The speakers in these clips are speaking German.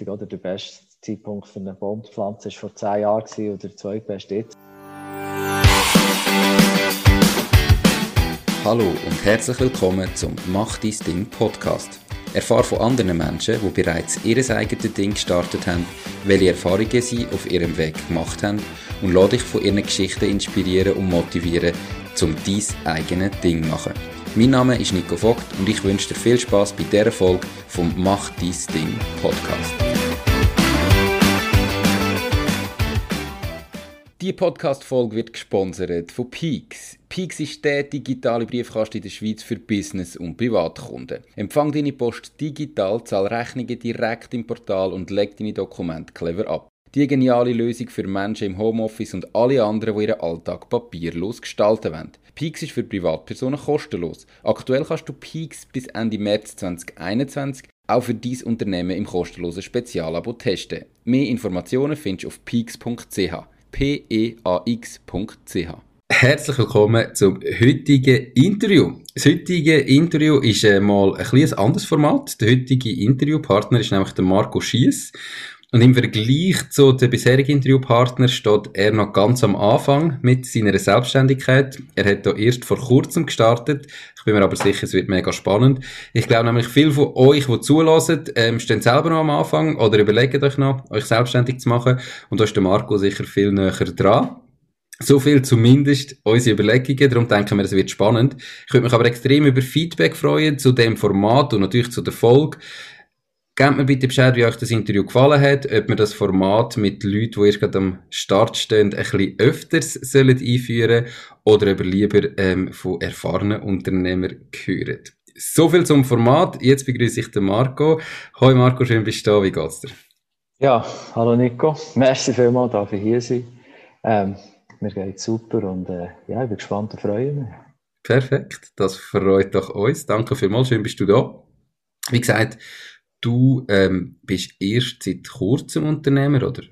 häufig, oder? Der beste Zeitpunkt für eine Baumpflanze war vor zehn Jahren gewesen, oder der zweitbeste jetzt. Hallo und herzlich willkommen zum Mach dein Ding Podcast. Erfahre von anderen Menschen, die bereits ihr eigenes Ding gestartet haben, welche Erfahrungen sie auf ihrem Weg gemacht haben und lade dich von ihren Geschichten inspirieren und motivieren, um dein eigenes Ding zu machen. Mein Name ist Nico Vogt und ich wünsche dir viel Spaß bei dieser Folge vom Mach dein Ding Podcast. Die Podcast-Folge wird gesponsert von Peaks. Peaks ist der digitale Briefkasten in der Schweiz für Business- und Privatkunden. Empfang deine Post digital, zahl Rechnungen direkt im Portal und leg deine Dokumente clever ab. Die geniale Lösung für Menschen im Homeoffice und alle anderen, die ihren Alltag papierlos gestalten wollen. Peaks ist für Privatpersonen kostenlos. Aktuell kannst du Peaks bis Ende März 2021 auch für dein Unternehmen im kostenlosen Spezialabo testen. Mehr Informationen findest du auf peaks.ch peax.ch. Herzlich willkommen zum heutigen Interview. Das heutige Interview ist äh, mal ein bisschen anderes Format. Der heutige Interviewpartner ist nämlich der Marco Schiess. Und im Vergleich zu den bisherigen Interviewpartnern steht er noch ganz am Anfang mit seiner Selbstständigkeit. Er hat da erst vor kurzem gestartet. Ich bin mir aber sicher, es wird mega spannend. Ich glaube nämlich, viele von euch, die zulassen, ähm, stehen selber noch am Anfang oder überlegen euch noch, euch selbstständig zu machen. Und da ist der Marco sicher viel näher dran. So viel zumindest unsere Überlegungen, darum denken wir, es wird spannend. Ich würde mich aber extrem über Feedback freuen zu dem Format und natürlich zu der Folge. Gebt mir bitte Bescheid, wie euch das Interview gefallen hat, ob wir das Format mit Leuten, die erst gerade am Start stehen, ein bisschen öfters sollen einführen oder ob ihr lieber ähm, von erfahrenen Unternehmern hören. So viel zum Format. Jetzt begrüße ich den Marco. Hoi Marco, schön bist du da. Wie geht's dir? Ja, hallo Nico. Merci vielmals, dass ich hier sein ähm, Mir geht's super und äh, ja, ich bin gespannt und freue mich. Perfekt, das freut doch uns. Danke vielmals, schön bist du da. Wie gesagt, Du ähm, bist erst seit kurzem Unternehmer oder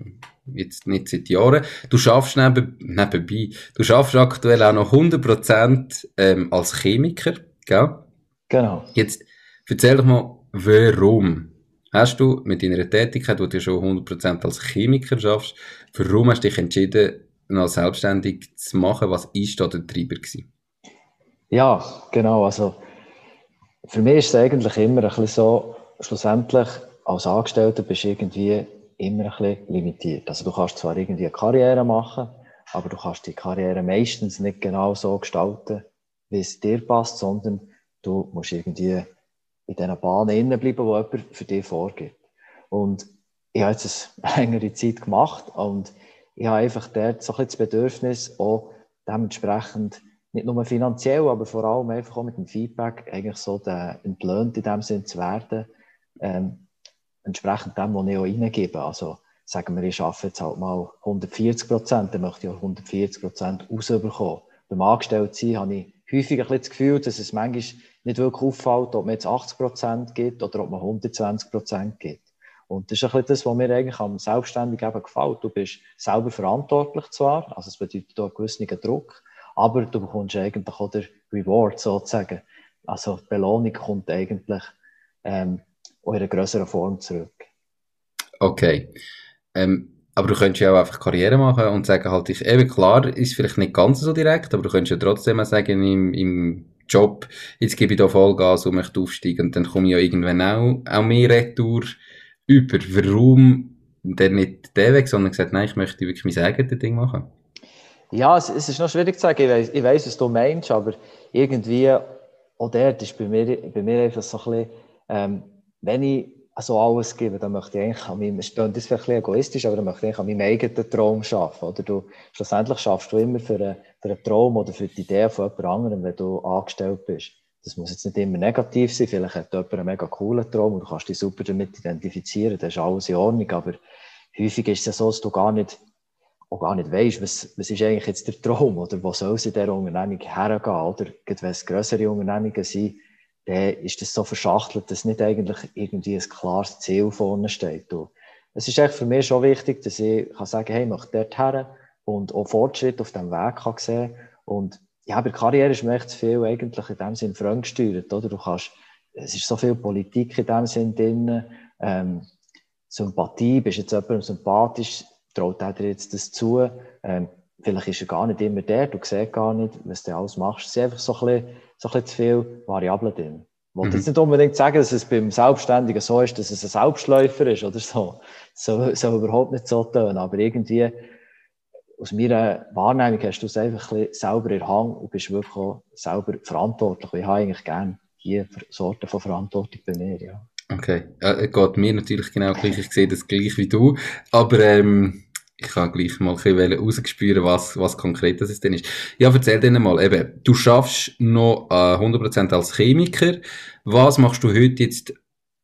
jetzt nicht seit Jahren. Du schaffst neben, nebenbei, du schaffst aktuell auch noch 100% ähm, als Chemiker, gell? Genau. Jetzt erzähl doch mal, warum hast du mit deiner Tätigkeit, wo du schon 100% als Chemiker schaffst, warum hast du dich entschieden, noch selbstständig zu machen? Was ist da der Treiber gewesen? Ja, genau. Also für mich ist es eigentlich immer ein bisschen so, schlussendlich als Angestellter bist du irgendwie immer ein bisschen limitiert. Also du kannst zwar irgendwie eine Karriere machen, aber du kannst die Karriere meistens nicht genau so gestalten, wie es dir passt, sondern du musst irgendwie in diesen Bahnen innen bleiben, wo jemand für dich vorgibt. Und ich habe jetzt eine längere Zeit gemacht und ich habe einfach dort so ein bisschen das Bedürfnis, auch dementsprechend nicht nur finanziell, aber vor allem einfach auch mit dem Feedback eigentlich so der entlöhnt in dem Sinn zu werden, ähm, entsprechend dem, was ich auch reingebe. Also sagen wir, ich arbeite jetzt halt mal 140 Prozent, dann möchte ich auch 140 Prozent rausbekommen. Beim Angestelltsein habe ich häufig ein das Gefühl, dass es manchmal nicht wirklich auffällt, ob man jetzt 80 Prozent gibt oder ob man 120 Prozent gibt. Und das ist ein bisschen das, was mir eigentlich am Selbstständigen eben gefällt. Du bist selber verantwortlich zwar, also es bedeutet auch einen gewissen Druck, aber du bekommst eigentlich auch den Reward sozusagen. Also die Belohnung kommt eigentlich ähm, auch in einer größeren Form zurück. Okay. Ähm, aber du könntest ja auch einfach Karriere machen und sagen halt, ich, eben klar, ist vielleicht nicht ganz so direkt, aber du könntest ja trotzdem sagen, im, im Job, jetzt gebe ich da Vollgas und möchte aufsteigen und dann komme ich ja irgendwann auch, auch mehr Retour über. Warum denn nicht der Weg, sondern gesagt, nein, ich möchte wirklich mein eigenes Ding machen? Ja, es, es ist noch schwierig zu sagen. Ich weiß, ich weiss, was du meinst, aber irgendwie, auch dort ist bei mir, bei mir einfach so ein bisschen, ähm, wenn ich also alles gebe, dann möchte ich eigentlich an meinem, das ist ein bisschen egoistisch, aber dann möchte ich an meinem eigenen Traum arbeiten. Oder du, schlussendlich schaffst du immer für einen, für einen Traum oder für die Idee von jemand anderem, wenn du angestellt bist. Das muss jetzt nicht immer negativ sein. Vielleicht hat jemand einen mega coolen Traum und du kannst dich super damit identifizieren. Das ist alles in Ordnung. Aber häufig ist es ja so, dass du gar nicht, auch gar nicht weißt, was, was ist eigentlich jetzt der Traum oder wo soll es in dieser Unternehmung hergehen. Oder wenn es größere Unternehmungen sind, dann ist das so verschachtelt, dass nicht eigentlich irgendwie ein klares Ziel vorne steht. Es ist echt für mich schon wichtig, dass ich kann sagen hey, ich möchte dort her und auch Fortschritt auf diesem Weg kann sehen Und ja, bei der Karriere ist mir echt viel eigentlich in dem Sinn fremdgesteuert, oder? Du kannst, es ist so viel Politik in dem Sinn drin, ähm, Sympathie, bist jetzt jemandem sympathisch, traut er dir jetzt das zu, ähm, vielleicht ist er gar nicht immer der, du siehst gar nicht, was du alles machst. Es sind einfach so ein bisschen, so ein bisschen zu viele Variablen drin. Ich wollte mhm. jetzt nicht unbedingt sagen, dass es beim Selbstständigen so ist, dass es ein Selbstläufer ist oder so. So soll überhaupt nicht so tun. Aber irgendwie, aus meiner Wahrnehmung hast du es einfach ein bisschen selber in Hang und bist wirklich auch selber verantwortlich. Ich habe eigentlich gerne diese Sorte von Verantwortung bei mir, ja. Okay, äh, geht mir natürlich genau gleich. Ich sehe das gleich wie du. Aber ähm, ich kann gleich mal ein bisschen rausgespüren, was, was konkret das denn ist. Ja, erzähl dir mal, eben, du schaffst noch äh, 100% als Chemiker. Was machst du heute jetzt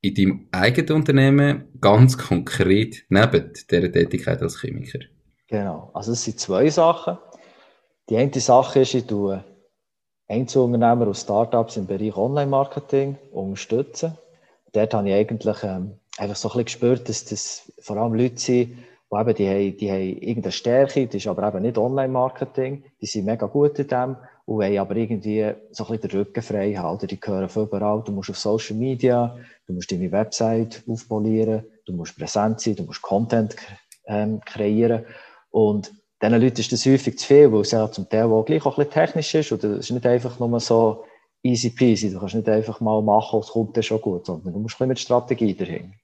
in deinem eigenen Unternehmen ganz konkret neben dieser Tätigkeit als Chemiker? Genau, also es sind zwei Sachen. Die eine Sache ist, ich tue Einzelunternehmer und Startups im Bereich Online-Marketing unterstützen. Dort habe ich eigentlich ähm, einfach so ein bisschen gespürt, dass das vor allem Leute sind, die haben, die haben irgendeine Stärke, das ist aber eben nicht Online-Marketing, die sind mega gut in dem und wollen aber irgendwie so ein bisschen den Rücken frei halten. Die gehören von überall. Du musst auf Social Media, du musst deine Website aufpolieren, du musst präsent sein, du musst Content ähm, kreieren und diesen Leuten ist das häufig zu viel, weil es ja zum Teil auch gleich auch ein bisschen technisch ist oder es ist nicht einfach nur so easy peasy, du kannst nicht einfach mal machen, es kommt dann schon gut, sondern du musst ein bisschen mit Strategie dahin.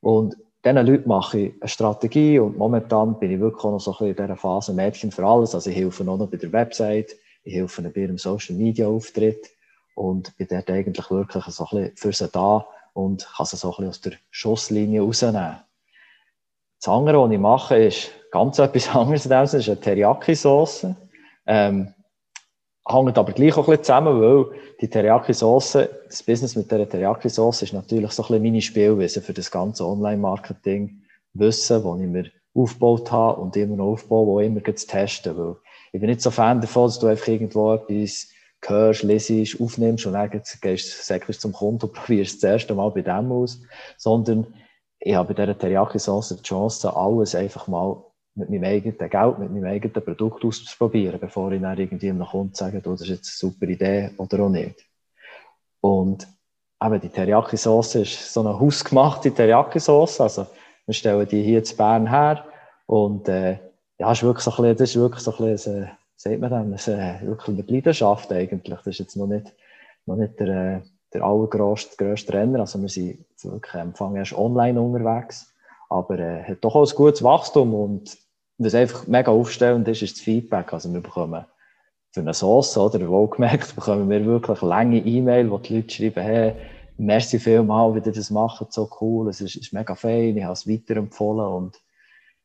Und diesen Leuten mache ich eine Strategie und momentan bin ich wirklich noch so ein bisschen in dieser Phase Mädchen für alles. Also ich helfe auch noch bei der Website, ich helfe bei ihrem Social Media Auftritt und bin dort eigentlich wirklich so ein bisschen für sie da und kann sie so ein bisschen aus der Schusslinie rausnehmen. Das andere, was ich mache, ist ganz etwas anderes Sinne, ist eine Teriyaki-Sauce. Ähm, hängt aber gleich auch ein bisschen zusammen, weil die Teriyaki-Sauce, das Business mit der Teriyaki-Sauce ist natürlich so ein bisschen meine Spielwiese für das ganze Online-Marketing, Wissen, das ich mir aufgebaut habe und immer noch aufbaue, wo immer zu testen. Weil ich bin nicht so Fan davon, dass du einfach irgendwo etwas hörst, lesest, aufnimmst und dann gehst, sagst zum Kunden und probierst das erste Mal bei dem aus, sondern ich habe bei dieser Teriyaki-Sauce die Chance, alles einfach mal mit meinem eigenen Geld, mit meinem eigenen Produkt auszuprobieren, bevor ich dann irgendwie einem Kunden sage, das ist jetzt eine super Idee oder auch nicht. Und eben die Teriyaki-Sauce ist so eine hausgemachte Teriyaki-Sauce. Also, wir stellen die hier zu Bern her. Und, äh, ja, ist wirklich so ein bisschen, das ist wirklich so ein bisschen, sagt man dann, das, äh, wirklich mit Leidenschaft eigentlich. Das ist jetzt noch nicht, noch nicht der, äh, der allergrößte, Renner. Also, wir sind wirklich am erst online unterwegs. Aber, äh, hat doch auch ein gutes Wachstum und, was einfach mega aufstellend ist, ist das Feedback. Also wir bekommen für eine Sauce, oder wohlgemerkt, bekommen wir wirklich lange E-Mail, wo die Leute schreiben, hey, merci vielmal, wie ihr das macht, so cool, es ist, ist mega fein, ich habe es weiterempfohlen und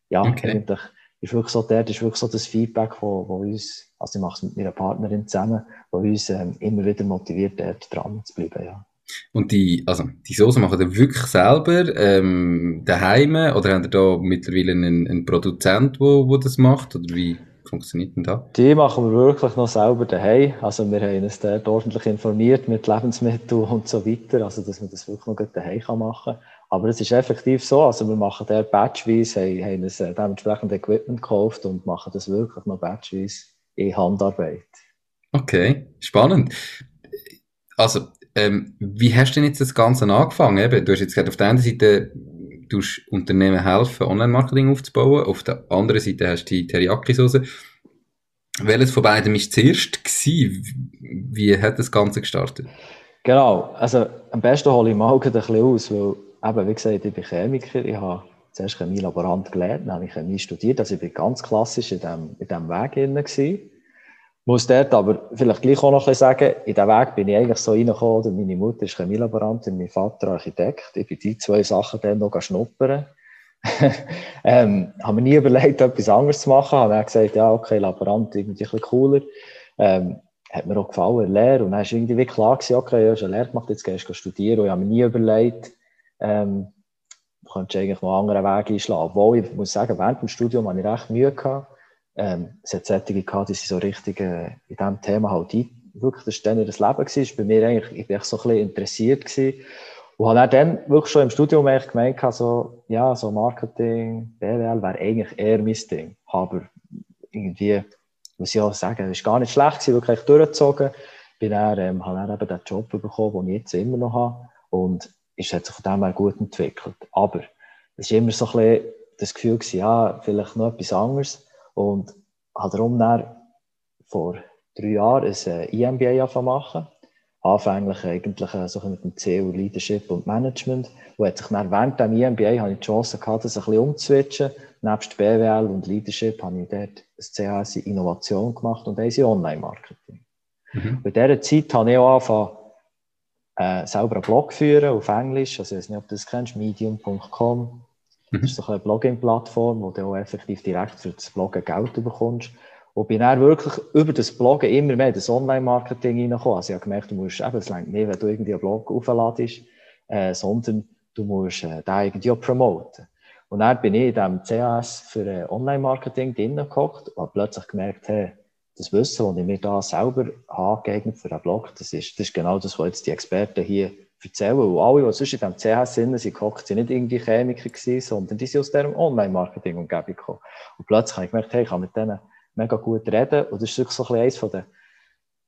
ja, okay. eigentlich ist wirklich so der, ist wirklich so das Feedback, wo, wo uns, also ich mache es mit meiner Partnerin zusammen, wo uns ähm, immer wieder motiviert, dort dran zu bleiben, ja. Und die, also, die Soße machen ihr wirklich selber, ähm, daheim, oder habt ihr da mittlerweile einen, einen Produzent, wo, wo das macht, oder wie funktioniert denn das? Die machen wir wirklich noch selber daheim. Also, wir haben uns dort ordentlich informiert mit Lebensmitteln und so weiter, also, dass man das wirklich noch daheim machen kann. Aber es ist effektiv so, also, wir machen der batchweise, haben, haben uns äh, dementsprechend Equipment gekauft und machen das wirklich noch batchweise in Handarbeit. Okay, spannend. Also, ähm, wie hast du denn jetzt das Ganze angefangen? Eben, du hast jetzt gesagt, auf der einen Seite du Unternehmen helfen, Online-Marketing aufzubauen, auf der anderen Seite hast du die Teriyaki-Soße. Welches von beiden war zuerst? Gewesen? Wie hat das Ganze gestartet? Genau, also am besten hole ich mal ein bisschen aus, weil eben, wie gesagt, ich bin Chemiker, ich habe zuerst Chemielaborant gelernt, dann habe ich Chemie studiert, also ich bin ganz klassisch in diesem in dem Weg drin gewesen muss dort aber vielleicht gleich auch noch ein sagen, in diesen Weg bin ich eigentlich so reingekommen, meine Mutter ist Chemielaborantin, mein Vater Architekt. Ich bin die zwei Sachen dann noch schnuppern. ähm, haben wir nie überlegt, etwas anderes zu machen. Haben dann gesagt, ja, okay, Laborant, irgendwie ein bisschen cooler. Ähm, hat mir auch gefallen, Lehre. Und dann war irgendwie klar gewesen, okay, ja, hast eine Lehre gemacht, jetzt gehst du studieren. Und ich habe mir nie überlegt, ähm, du könntest eigentlich noch einen anderen Weg einschlagen. Obwohl, ich muss sagen, während dem Studium hatte ich recht Mühe gehabt ähm, es hat solche gehabt, die sind so richtig äh, in diesem Thema halt ein, wirklich, das war dann das Leben gewesen, bei mir eigentlich, ich bin so ein bisschen interessiert gewesen. Und habe dann wirklich schon im Studium eigentlich gemeint, so, ja, so Marketing, BWL wäre eigentlich eher mein Ding, aber irgendwie, muss ich auch sagen, es war gar nicht schlecht gewesen, wirklich durchgezogen, bin dann, ähm, habe dann eben den Job bekommen, den ich jetzt immer noch habe. Und es hat sich von dem her gut entwickelt, aber es war immer so ein bisschen das Gefühl gewesen, ja, vielleicht noch etwas anderes. Und habe darum dann vor drei Jahren ein EMBA äh, angefangen machen. Anfänglich eigentlich äh, so mit dem Ziel Leadership und Management. Und hat sich dann während dem EMBA habe ich die Chance gehabt, das ein bisschen umzuswitchen. Nebst BWL und Leadership habe ich dort ein CHS Innovation gemacht und eins Online-Marketing. Mhm. In dieser Zeit habe ich auch angefangen, äh, selber einen Blog führen auf Englisch. Also, ich weiß nicht, ob du das kennst, medium.com. Mhm. Das ist so eine Blogging-Plattform, wo du auch effektiv direkt für das Bloggen Geld bekommst. Und bin dann wirklich über das Bloggen immer mehr in das Online-Marketing reingekommen. Also ich habe gemerkt, du musst eben, es längt nicht, wenn du irgendwie einen Blog aufladest, äh, sondern du musst äh, den irgendwie auch promoten. Und dann bin ich in diesem CAS für äh, Online-Marketing drinnen gekocht und habe plötzlich gemerkt, hey, das Wissen, das ich mir da selber angeeignet für einen Blog, das ist, das ist genau das, was jetzt die Experten hier erzählen. Und alle, die sonst in diesem CHS sind, sind gehockt, sind nicht irgendwie Chemiker gewesen, sondern die sind aus dieser Online-Marketing-Umgebung gekommen. Und plötzlich habe ich gemerkt, hey, ich kann mit denen mega gut reden. Und das ist wirklich so ein eines von den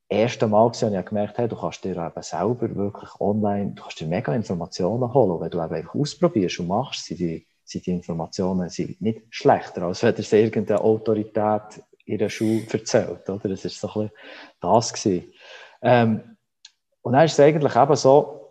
ersten Mal und ich habe gemerkt, hey, du kannst dir eben selber wirklich online, du kannst dir mega Informationen holen. Wenn du eben einfach ausprobierst und machst, sind die, sind die Informationen sind nicht schlechter, als wenn dir irgendeine Autorität in der Schule erzählt, oder? Das ist so ein bisschen das. Ähm, und dann ist es eigentlich eben so,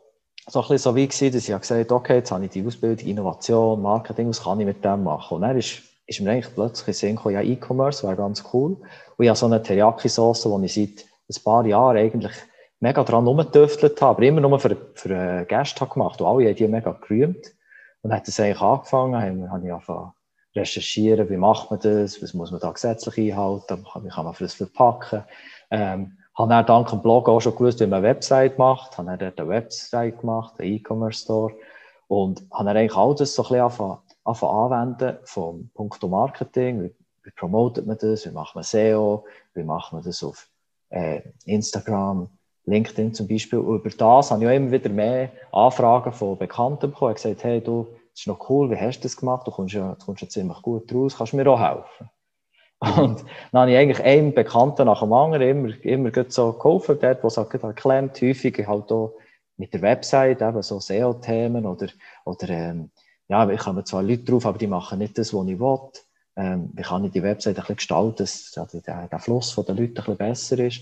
so ein bisschen so wie gewesen, dass ich gesagt habe, okay, jetzt habe ich die Ausbildung, Innovation, Marketing, was kann ich mit dem machen? Und dann ist, ist mir eigentlich plötzlich in Sinn gekommen, ja, E-Commerce wäre ganz cool. Und ich habe so eine Teriyaki-Sauce, die ich seit ein paar Jahren eigentlich mega dran rumgetüftelt habe, aber immer nur für, für einen Gast gemacht. Und alle haben die mega gerühmt. Und dann hat es eigentlich angefangen, habe, habe ich angefangen recherchieren, wie macht man das, was muss man da gesetzlich einhalten, wie kann man das verpacken. Ähm, habe dann dank dem Blog auch schon gewusst, wie man eine Website macht, habe dann dort eine Website gemacht, einen E-Commerce Store und habe dann eigentlich all das so ein bisschen angefangen, angefangen anwenden vom Punkt Marketing, wie, wie promotet man das, wie macht man SEO, wie macht man das auf äh, Instagram, LinkedIn zum Beispiel. Und über das habe ich auch immer wieder mehr Anfragen von Bekannten bekommen. Habe gesagt, hey, du, das ist noch cool, wie hast du das gemacht? Du kommst ja, du kommst ja ziemlich gut raus, kannst du mir auch helfen? Und dann habe ich eigentlich einen Bekannten nach dem anderen immer, immer so geholfen, dort, wo es halt geklemmt, häufig halt auch mit der Website, eben so SEO-Themen oder, oder ähm, ja, ich habe zwar Leute drauf, aber die machen nicht das, was ich will. Ähm, wie kann ich die Website ein bisschen gestalten, dass der, der Fluss von den Leuten ein bisschen besser ist.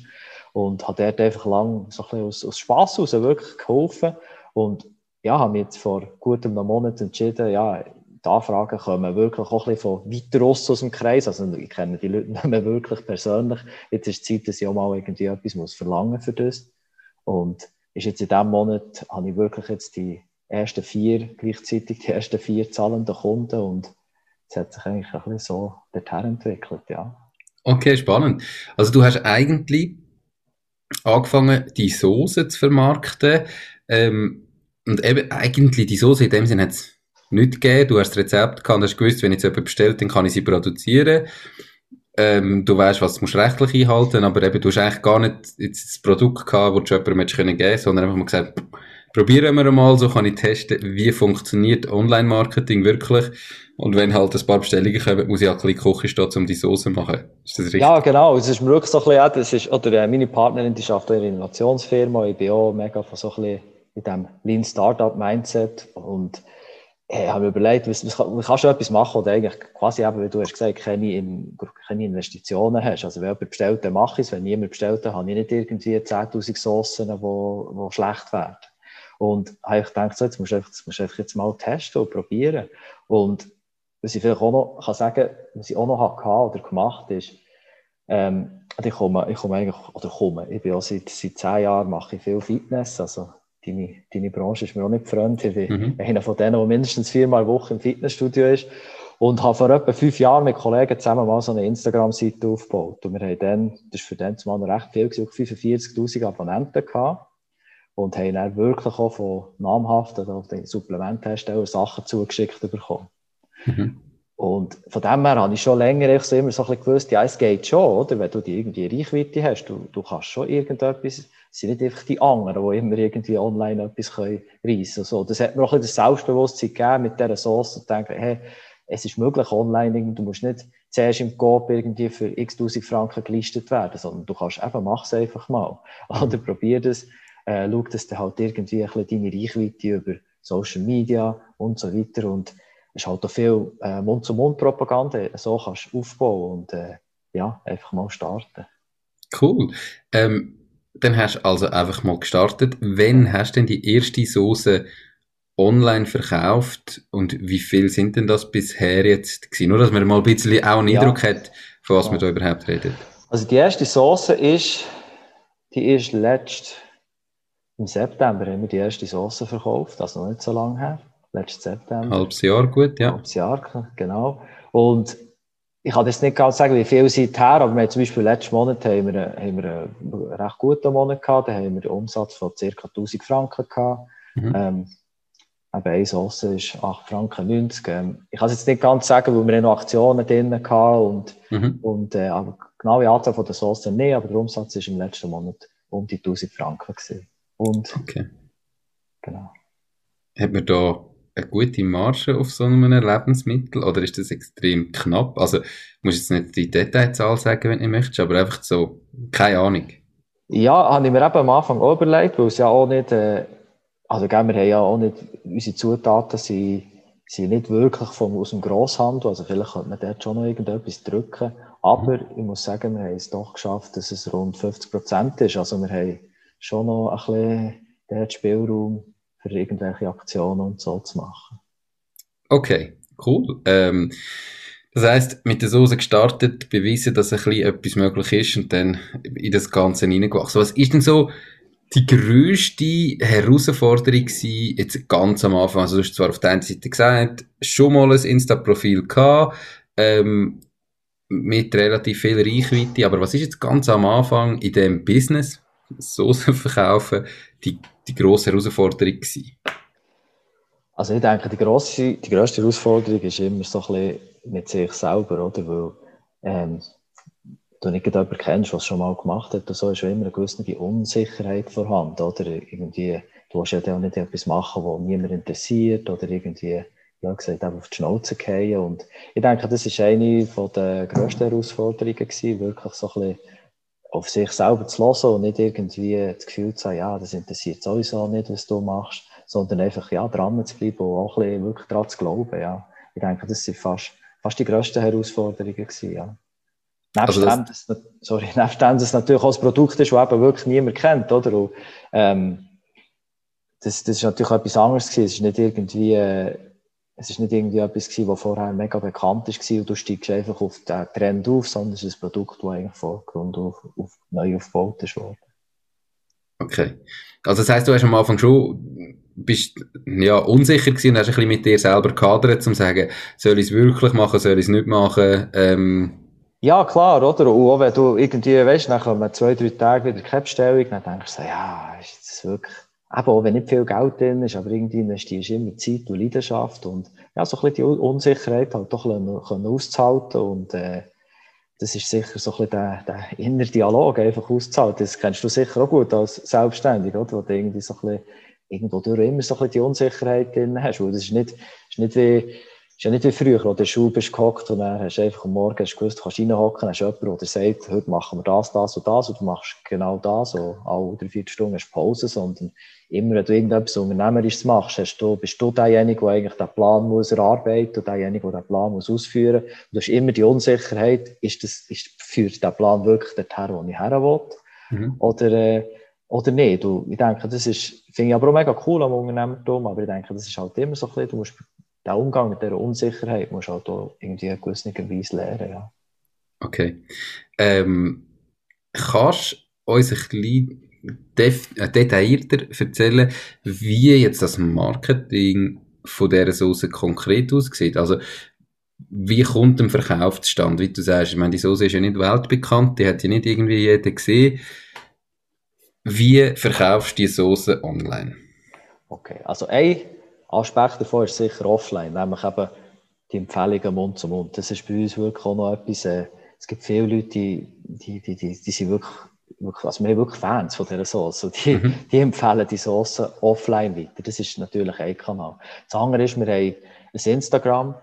Und hat dort einfach lang so ein aus, aus Spass heraus wirklich geholfen. Und ja, habe mich jetzt vor gut einem Monat entschieden, ja, die Anfragen kommen wirklich auch ein bisschen von weiter aus dem Kreis. Also ich kenne die Leute nicht mehr wirklich persönlich. Jetzt ist die Zeit, dass ich auch mal irgendwie etwas muss verlangen für das. Und ist jetzt in diesem Monat, habe ich wirklich jetzt die ersten vier, gleichzeitig die ersten vier zahlenden Kunden und es hat sich eigentlich ein bisschen so dorthin entwickelt, ja. Okay, spannend. Also du hast eigentlich angefangen, die Soße zu vermarkten ähm, und eben eigentlich die Soße in dem Sinne hat es nicht gegeben. Du hast das Rezept gehabt, hast gewusst, wenn jetzt jemand bestellt, dann kann ich sie produzieren. Ähm, du weißt, was du rechtlich einhalten, aber eben, du hast eigentlich gar nicht jetzt das Produkt gehabt, das du jemandem hättest können geben, sondern einfach mal gesagt, probieren wir mal, so kann ich testen, wie funktioniert Online-Marketing wirklich. Und wenn halt ein paar Bestellungen kommen, muss ich auch ein bisschen Küche stehen, um die Soße zu machen. Ist das richtig? Ja, genau. Es ist mir wirklich so ein bisschen, das ist, oder äh, meine Partnerin, die arbeitet in einer Innovationsfirma. Ich bin auch mega von so ein bisschen in diesem Lean Startup Mindset und ich habe mir überlegt, was, was, was kannst du etwas machen, oder eigentlich quasi eben, wie du hast gesagt, keine, in, keine Investitionen hast. Also wenn jemand bestellt, dann mache ich es. Wenn niemand bestellt, dann habe ich nicht irgendwie 10.000 Soßen, die schlecht werden. Und habe ich gedacht, so, jetzt musst du einfach, musst du einfach jetzt mal testen und probieren. Und was ich vielleicht auch noch kann sagen, was ich auch noch hatte oder gemacht ist, ähm, ich komme, ich komme eigentlich, oder komme, ich bin auch seit, seit zehn Jahren mache ich viel Fitness, also deine, deine Branche ist mir auch nicht fremd. Ich bin mhm. einer von denen, der mindestens viermal Woche im Fitnessstudio ist. Und habe vor etwa fünf Jahren mit Kollegen zusammen mal so eine Instagram-Seite aufgebaut. Und wir haben dann, das war für den noch recht viel, 45.000 Abonnenten gehabt. Und haben dann wirklich auch von namhaften, also Supplementherstellern Sachen zugeschickt bekommen. Mhm. Und von dem her habe ich schon länger ich so immer so ein bisschen gewusst, ja, es geht schon, oder? Wenn du die irgendwie Reichweite hast, du, du kannst schon irgendetwas, es sind nicht einfach die anderen, die immer irgendwie online etwas können reissen können. Das hat mir auch ein bisschen das Selbstbewusstsein gegeben mit dieser Sauce und denken, hey, es ist möglich online, du musst nicht zuerst im Coop irgendwie für x tausend Franken gelistet werden, sondern du kannst eben, mach es einfach mal. Oder probier das, äh, schau, dass du halt irgendwie ein bisschen deine Reichweite über Social Media und so weiter und ist halt auch viel äh, Mund-zu-Mund-Propaganda. So kannst du aufbauen und äh, ja, einfach mal starten. Cool. Ähm, dann hast du also einfach mal gestartet. Wann hast du denn die erste Soße online verkauft und wie viel sind denn das bisher jetzt gewesen? Nur, dass man mal ein bisschen auch einen Eindruck ja. hat, von was ja. man da überhaupt redet. Also die erste Soße ist, die ist letzt im September haben wir die erste Soße verkauft, also noch nicht so lange her, letztes September. Halbes Jahr, gut, ja. Halbes Jahr, genau. Und ich kann jetzt nicht ganz sagen, wie viel seither, aber wir haben zum Beispiel letzten Monat haben wir, haben wir einen recht guten Monat gehabt, da haben wir einen Umsatz von ca. 1000 Franken gehabt. Mhm. Ähm, eben eine Sauce ist 8 Franken 90. Ähm, ich kann es jetzt nicht ganz sagen, weil wir noch Aktionen drin hatten und, mhm. und äh, aber genaue Anzahl von der Sauce nicht, aber der Umsatz war im letzten Monat um die 1000 Franken gewesen. Und, okay. Genau. Hat man da eine gute Marge auf so einem Lebensmittel oder ist das extrem knapp? Also, du musst jetzt nicht die Detailzahl sagen, wenn du möchtest, aber einfach so, keine Ahnung. Ja, habe ich mir eben am Anfang auch überlegt, weil es ja auch nicht, äh, also wir haben ja auch nicht, unsere Zutaten sind, sind nicht wirklich vom, aus dem Grosshandel, also vielleicht könnte man dort schon noch irgendetwas drücken, aber mhm. ich muss sagen, wir haben es doch geschafft, dass es rund 50 Prozent ist, also wir haben schon noch ein bisschen den Spielraum für irgendwelche Aktionen und so zu machen. Okay, cool. Ähm, das heißt, mit der Soße gestartet, beweisen, dass ein bisschen etwas möglich ist und dann in das Ganze hineingewachsen. Was ist denn so die grösste Herausforderung gewesen, jetzt ganz am Anfang? Also du hast zwar auf der einen Seite gesagt, schon mal ein Insta-Profil gehabt, ähm, mit relativ viel Reichweite, aber was ist jetzt ganz am Anfang in dem Business, Soße verkaufen, die, die grosse Herausforderung gewesen? Also ich denke, die, grosse, die grösste Herausforderung ist immer so ein bisschen mit sich selber, oder? Weil ähm, du nicht jemanden kennst, was schon mal gemacht hat, so ist immer eine gewisse Unsicherheit vorhanden, oder? Irgendwie, du willst ja auch nicht etwas machen, was niemand interessiert, oder irgendwie, ja gesagt, auf die Schnauze fallen. Und ich denke, das ist eine der grössten Herausforderungen gewesen, wirklich so ein bisschen auf sich selber zu hören und nicht irgendwie das Gefühl zu haben, ja, das interessiert sowieso nicht, was du machst, sondern einfach, ja, dran zu bleiben und auch ein bisschen wirklich daran zu glauben, ja. Ich denke, das sind fast, fast die grössten Herausforderungen gewesen, ja. Nebst also dem, das, sorry, nebst dem, dass es natürlich auch ein Produkt ist, das eben wirklich niemand kennt, oder? Und, ähm, das, das ist natürlich etwas anderes gewesen. Es ist nicht irgendwie, äh, es ist nicht irgendwie etwas gewesen, was vorher mega bekannt ist und du steigst einfach auf den Trend auf, sondern es ist ein Produkt, das eigentlich von Grund auf, auf neu aufgebaut ist worden. Okay. Also das heisst, du hast am Anfang schon bist ja unsicher gewesen und hast ein bisschen mit dir selber gehadert, um zu sagen, soll ich es wirklich machen, soll ich es nicht machen? Ähm... Ja, klar, oder? Und auch wenn du irgendwie, weißt, nach zwei, drei Tagen wieder keine Bestellung, dann denkst du so, ja, ist das wirklich eben auch wenn nicht viel Geld drin ist, aber irgendwie investierst du immer Zeit und Leidenschaft und ja, so ein bisschen die Unsicherheit halt doch bisschen auszuhalten und äh, das ist sicher so ein bisschen der, der innere Dialog einfach auszuhalten. Das kennst du sicher auch gut als Selbstständig, oder? Wo du irgendwie so ein bisschen, irgendwo durch immer so ein bisschen die Unsicherheit drin hast, weil das ist nicht, ist nicht wie, ist ja nicht wie früher, wo du in der Schule bist gehockt und dann hast du einfach am Morgen hast gewusst, du kannst reinhocken, hast jemanden, der sagt, heute machen wir das, das und das und du machst genau das, und alle drei, vier Stunden hast Pause, sondern immer, wenn du irgendetwas Unternehmerisches machst, hast du, bist du derjenige, der eigentlich den Plan muss erarbeiten und derjenige, der den Plan muss ausführen muss. Du hast immer die Unsicherheit, ist das, ist, führt der Plan wirklich dorthin, wo ich her will? Mhm. Oder, äh, oder nicht? Du, ich denke, das ist, finde ich aber auch mega cool am Unternehmertum, aber ich denke, das ist halt immer so ein bisschen, du musst der Umgang mit dieser Unsicherheit musst du halt auch irgendwie gewisserweise lernen, ja. Okay. Ähm, kannst du uns ein bisschen äh, detaillierter erzählen, wie jetzt das Marketing von dieser Soße konkret aussieht? Also, wie kommt ein Verkauf zustande? Wie du sagst, ich meine, die Soße ist ja nicht weltbekannt, die hat ja nicht irgendwie jeder gesehen. Wie verkaufst du die Soße online? Okay, also ein Aspekt davon ist sicher offline, nämlich eben die Empfehlungen Mund zu Mund. Das ist bei uns wirklich auch noch etwas, äh, es gibt viele Leute, die, die, die, die, die sind wirklich, wirklich, also wir wirklich Fans von dieser Sauce. Die, mhm. die empfehlen die Sauce offline weiter. Das ist natürlich ein Kanal. Das andere ist, wir haben ein Instagram,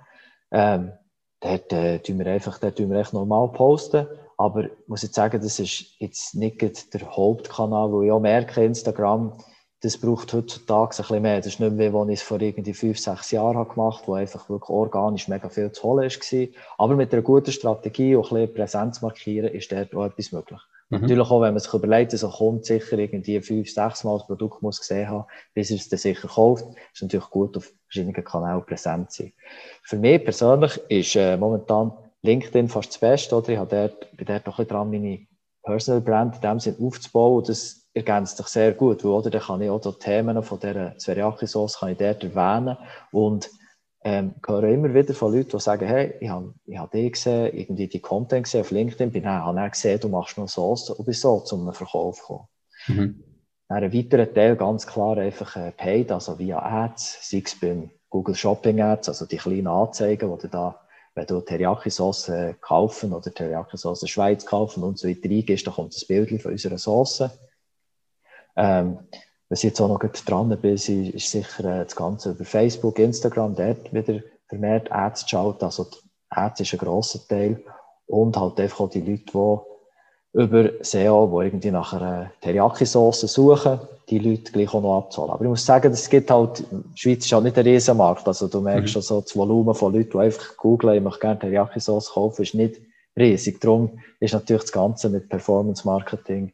ähm, dort, äh, tun wir einfach, dort tun wir echt normal posten. Aber ich muss jetzt sagen, das ist jetzt nicht der Hauptkanal, wo ich auch merke, Instagram, das braucht heutzutage ein bisschen mehr. Das ist nicht mehr, wie ich es vor irgendwie fünf, sechs Jahren gemacht habe, wo einfach wirklich organisch mega viel zu holen war. Aber mit einer guten Strategie und ein bisschen Präsenz markieren, ist dort auch etwas möglich. Mhm. Natürlich auch, wenn man sich überlegt, dass ein Kunde sicher irgendwie fünf, sechs Mal das Produkt muss gesehen haben, bis er es dann sicher kauft, ist natürlich gut, auf verschiedenen Kanälen präsent sein. Für mich persönlich ist äh, momentan LinkedIn fast das Beste, oder? Ich habe dort, bin dort noch ein bisschen dran, meine Personal Brand in dem Sinne aufzubauen. Das ergänzt sich sehr gut, weil, oder? Dann kann ich auch die Themen von dieser Zwerjaki-Sauce kann ich dort erwähnen und ähm, höre immer wieder von Leuten, die sagen, hey, ich habe, ich habe dich gesehen, irgendwie die Content gesehen auf LinkedIn, bin dann, habe dann gesehen, du machst noch Sauce und bin so zum Verkauf gekommen. Mhm. Dann ein weiterer Teil ganz klar einfach äh, paid, also via Ads, sei es beim Google Shopping Ads, also die kleinen Anzeigen, die du da, wenn du Teriyaki-Sauce äh, kaufen oder Teriyaki-Sauce Schweiz kaufen und so weiter reingehst, dann kommt das Bild von unserer Sauce. Ähm, was ich jetzt auch noch dran bin, ist, ist sicher äh, das Ganze über Facebook, Instagram, dort wieder vermehrt Ads zu schalten. Also Ads ist ein grosser Teil. Und halt einfach auch die Leute, die über SEO, die irgendwie nach einer Teriyaki-Sauce suchen, die Leute gleich auch noch abzuholen. Aber ich muss sagen, es gibt halt, die Schweiz ist halt nicht ein Riesenmarkt. Also du merkst mhm. schon so, das Volumen von Leuten, die einfach googeln, ich möchte gerne Teriyaki-Sauce kaufen, ist nicht riesig. Darum ist natürlich das Ganze mit Performance-Marketing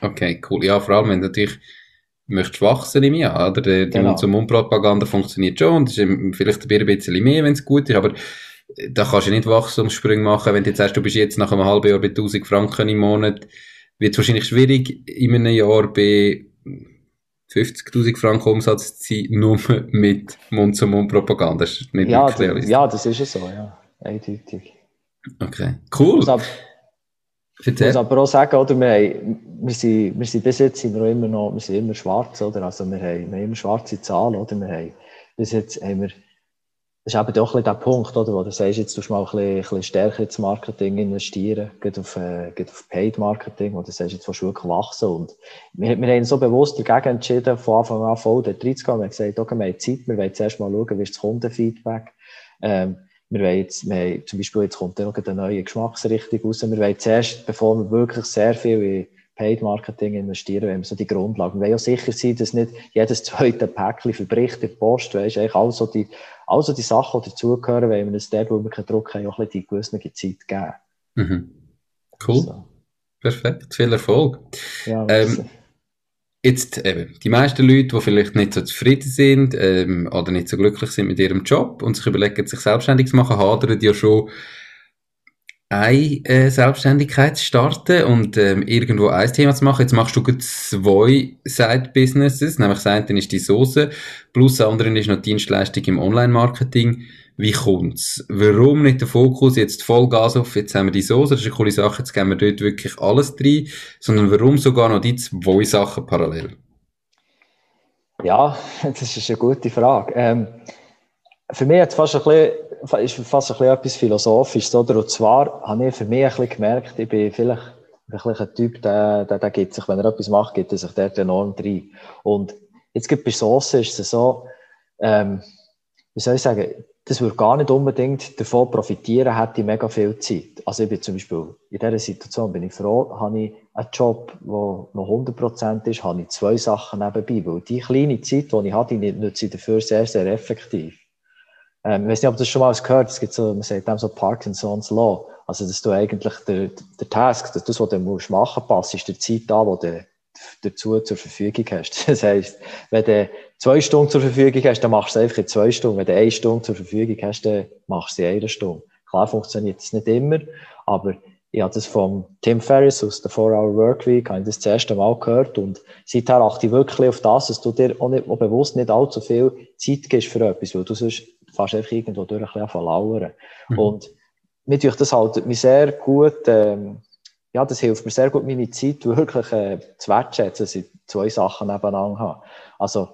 Okay, cool. Ja, vor allem, wenn du natürlich möchtest wachsen im Jahr, oder? Die genau. Mund-zu-Mund-Propaganda funktioniert schon und ist vielleicht ein bisschen mehr, wenn es gut ist, aber äh, da kannst du nicht Wachstumssprünge machen, wenn du jetzt sagst, du bist jetzt nach einem halben Jahr bei 1000 Franken im Monat, wird es wahrscheinlich schwierig, in einem Jahr bei 50.000 Franken Umsatz zu sein, nur mit Mund-zu-Mund-Propaganda. Das ist nicht ja, ja, das ist es so, ja. Eindeutig. Okay, cool. Ich muss aber auch sagen, oder, wir, haben, wir, sind, wir sind bis jetzt immer noch wir sind immer schwarz, oder? Also wir haben, wir haben immer schwarze Zahlen, oder? Wir haben, bis jetzt haben wir, das ist eben doch der Punkt, oder? Wo du sagst, jetzt tust du mal ein bisschen, ein bisschen stärker ins Marketing investieren, geht auf, äh, auf Paid Marketing, wo du sagst, jetzt willst du wirklich wachsen. Und wir, wir haben so bewusst dagegen entschieden, von Anfang an voll dort reinzugehen. Wir haben gesagt, okay, wir haben Zeit, wir wollen zuerst mal schauen, wie ist das Kundenfeedback. Ähm, wir wollen jetzt, wir haben, zum Beispiel, jetzt kommt noch eine neue Geschmacksrichtung raus. Wir wollen zuerst, bevor wir wirklich sehr viel in Paid Marketing investieren, wenn wir so die Grundlagen. Wir wollen ja sicher sein, dass nicht jedes zweite Päckchen verbricht in der Post, weisst, eigentlich also die, also die Sachen, die dazugehören, wenn wir uns dort, wo wir keinen Druck haben, auch ein bisschen die gewisse Zeit geben. Mhm. Cool. So. Perfekt. Viel Erfolg. Ja, ähm, Jetzt eben, die meisten Leute, die vielleicht nicht so zufrieden sind ähm, oder nicht so glücklich sind mit ihrem Job und sich überlegen, sich selbstständig zu machen, hadern ja schon eine äh, Selbstständigkeit zu starten und ähm, irgendwo ein Thema zu machen. Jetzt machst du zwei Side-Businesses, nämlich das eine ist die Soße, plus das andere ist noch Dienstleistung im Online-Marketing. Wie kommt's? Warum nicht der Fokus jetzt Vollgas auf, jetzt haben wir die Soße, das ist eine coole Sache, jetzt geben wir dort wirklich alles drin, sondern warum sogar noch die zwei Sachen parallel? Ja, das ist eine gute Frage. Ähm, für mich jetzt fast ein bisschen, ist fast ein bisschen etwas Philosophisches, oder? Und zwar habe ich für mich ein bisschen gemerkt, ich bin vielleicht ein, bisschen ein Typ, der, der, der gibt sich, wenn er etwas macht, gibt er sich dort enorm rein. Und jetzt gibt bei Soße ist es so, ähm, wie soll ich sagen, das würde gar nicht unbedingt davon profitieren, hätte ich mega viel Zeit. Also ich bin zum Beispiel, in dieser Situation bin ich froh, habe ich einen Job, der noch 100% ist, habe ich zwei Sachen nebenbei, weil die kleine Zeit, die ich habe, die nutze ich dafür sehr, sehr effektiv. Ähm, ich weiß nicht, ob du das schon mal gehört es gibt so, man sagt dem so Parkinson's Law. Also, dass du eigentlich der, der Task, das, was du musst machen passt, ist der Zeit an, wo du dazu zur Verfügung hast. Das heisst, wenn du zwei Stunden zur Verfügung hast, dann machst du es einfach in zwei Stunden. Wenn du eine Stunde zur Verfügung hast, dann machst du es in einer Stunde. Klar funktioniert das nicht immer, aber ich habe das von Tim Ferriss aus der 4-Hour Workweek, habe ich das, das erste Mal gehört und seither achte ich wirklich auf das, dass du dir auch, nicht, auch bewusst nicht allzu viel Zeit gibst für etwas, weil du sonst fast einfach irgendwo durch ein bisschen lauern. Mhm. Und mir tue das halt mir sehr gut, ähm, ja, das hilft mir sehr gut, meine Zeit wirklich äh, zu wertschätzen, dass ich zwei Sachen nebeneinander habe. Also,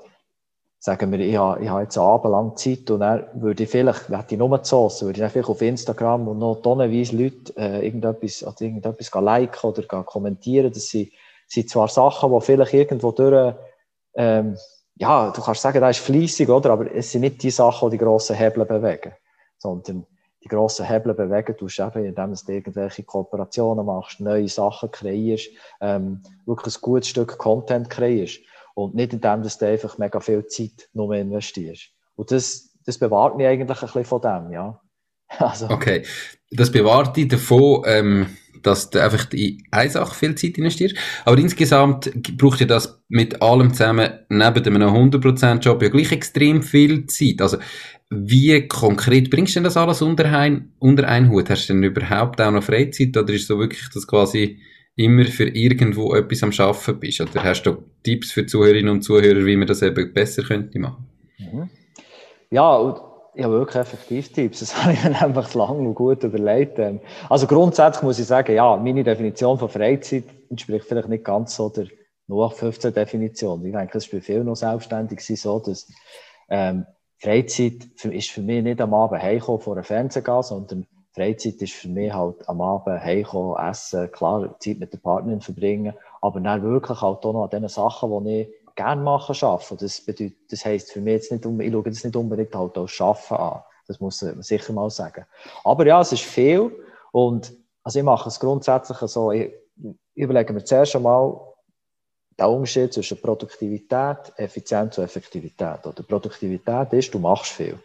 sagen wir, ich habe, ich habe jetzt abendlang Zeit und dann würde ich vielleicht, hätte ich nur die Sauce, würde ich vielleicht auf Instagram und noch tonnenweise Leute äh, irgendetwas, also irgendetwas liken oder kommentieren. Das sind, sind zwar Sachen, die vielleicht irgendwo durch, ähm, ja, du kannst sagen, das ist fleissig, oder? Aber es sind nicht die Sachen, die die grossen Hebel bewegen, sondern die grossen Hebel bewegen tust eben, indem du irgendwelche Kooperationen machst, neue Sachen kreierst, ähm, wirklich ein gutes Stück Content kreierst. Und nicht indem du einfach mega viel Zeit nur investierst. Und das, das bewahrt mich eigentlich ein bisschen von dem, ja. Also. Okay. Das bewahrt dich davon, ähm, dass du einfach in eine Sache viel Zeit investierst. Aber insgesamt braucht ihr das mit allem zusammen neben einem 100%-Job ja gleich extrem viel Zeit. Also, wie konkret bringst du denn das alles unter ein, unter einen Hut? Hast du denn überhaupt auch noch Freizeit oder ist so wirklich das quasi immer für irgendwo etwas am Schaffen bist? Oder hast du Tipps für Zuhörerinnen und Zuhörer, wie man das eben besser könnte machen? Mhm. Ja, habe wirklich effektiv Tipps. Das habe ich mir einfach lange und gut überlegt. Ähm, also grundsätzlich muss ich sagen, ja, meine Definition von Freizeit entspricht vielleicht nicht ganz so der 0815 Definition. Ich denke, es ist bei vielen noch selbstständig so, dass ähm, Freizeit ist für mich nicht am Abend heimkommen vor einem Fernsehen gehen, sondern Freizeit ist für mich halt am Abend heimkommen, essen, klar, Zeit mit der Partnerin verbringen, aber dann wirklich halt auch noch an den Sachen, die ich gerne mache, arbeiten. Das bedeutet, das heisst für mich jetzt nicht, ich schaue das nicht unbedingt halt als Arbeiten an. Das muss man sicher mal sagen. Aber ja, es ist viel und also ich mache es grundsätzlich so, ich, überlege mir zuerst einmal den Unterschied zwischen Produktivität, Effizienz und Effektivität. Oder Produktivität ist, du machst viel.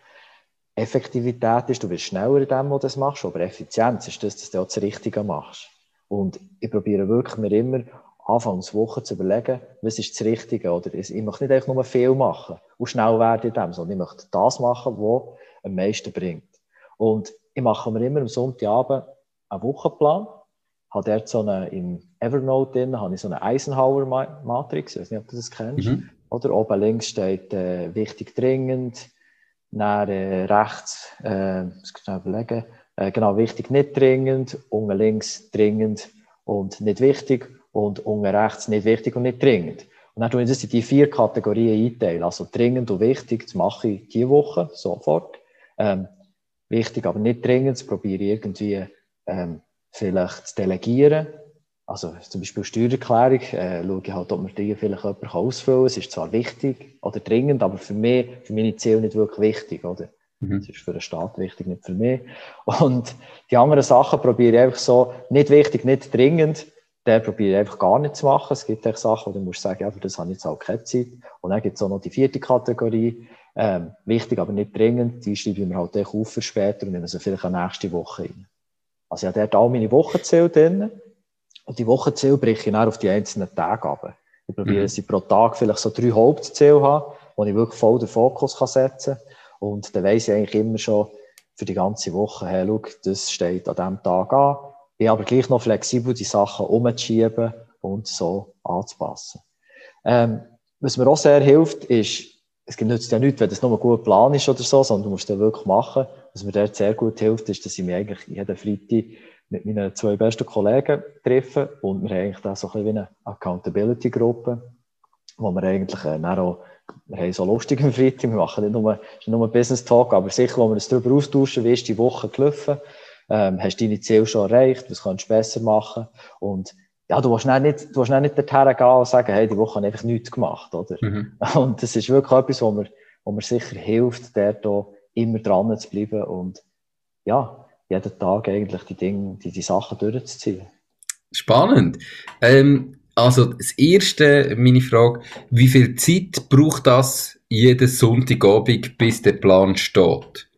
Effektivität ist, du wirst schneller in dem, was du das machst, aber Effizienz ist das, dass du auch das Richtige machst. Und ich probiere wirklich mir immer Anfangs Woche zu überlegen, was ist das Richtige, oder ich möchte nicht einfach nur viel machen und schnell werden in dem, sondern ich möchte das machen, was am meisten bringt. Und ich mache mir immer am Sonntagabend einen Wochenplan, habe dort so eine, im Evernote drin, habe ich so eine Eisenhower-Matrix, ich weiß nicht, ob du das kennst, mhm. oder oben links steht äh, wichtig dringend, dann äh, rechts, äh, muss ich schnell überlegen, äh, genau, wichtig nicht dringend, unten links dringend und nicht wichtig und unten rechts nicht wichtig und nicht dringend. Und dann tue ich das in die vier Kategorien einteilen. Also dringend und wichtig, das mache ich diese Woche sofort. Ähm, wichtig, aber nicht dringend, das probiere ich irgendwie ähm, vielleicht zu delegieren. Also zum Beispiel Steuererklärung, äh, schaue ich halt, ob man die vielleicht jemand ausfüllen kann. Es ist zwar wichtig oder dringend, aber für mich, für meine Ziele nicht wirklich wichtig, oder? Mhm. Das ist für den Staat wichtig, nicht für mich. Und die anderen Sachen probiere ich einfach so, nicht wichtig, nicht dringend, der probiere ich einfach gar nicht zu machen. Es gibt echt Sachen, wo du musst sagen, ja, für das habe ich jetzt auch keine Zeit. Und dann gibt es auch noch die vierte Kategorie, ähm, wichtig, aber nicht dringend, die schreibe ich mir halt auf für später und nehme sie vielleicht eine nächste Woche rein. Also ich habe dort all meine Wochenziele drin. Und die Wochenziele breche ich dann auf die einzelnen Tage ab. Ich probiere, mhm. dass ich pro Tag vielleicht so drei Hauptziele habe, wo ich wirklich voll den Fokus kann setzen kann. Und dann weiss ich eigentlich immer schon für die ganze Woche, hey, schau, das steht an diesem Tag an. Ich aber gleich noch flexibel die Sachen umzuschieben und so anzupassen. Ähm, was mir auch sehr hilft, ist, es nützt ja nichts, wenn das nur ein guter Plan ist oder so, sondern du musst das wirklich machen. Was mir dort sehr gut hilft, ist, dass ich mich eigentlich jeden Freitag mit meinen zwei besten Kollegen treffe und wir haben eigentlich da so ein bisschen wie eine Accountability-Gruppe, wo wir eigentlich äh, auch, wir haben so lustig am Freitag, wir machen nicht nur, nicht nur Business Talk, aber sicher, wo wir uns darüber austauschen, wie ist die Woche gelaufen, ähm, hast deine Ziele schon erreicht, was kannst du besser machen und ja, du willst nicht, du willst nicht dorthin gehen und sagen, hey, die Woche habe ich einfach nichts gemacht, oder? Mhm. Und das ist wirklich etwas, wo mir, wo mir sicher hilft, der da immer dran zu bleiben und ja, jeden Tag eigentlich die Dinge, die, die Sachen durchzuziehen. Spannend. Ähm, also das erste, meine Frage, wie viel Zeit braucht das jeden Sonntagabend, bis der Plan steht?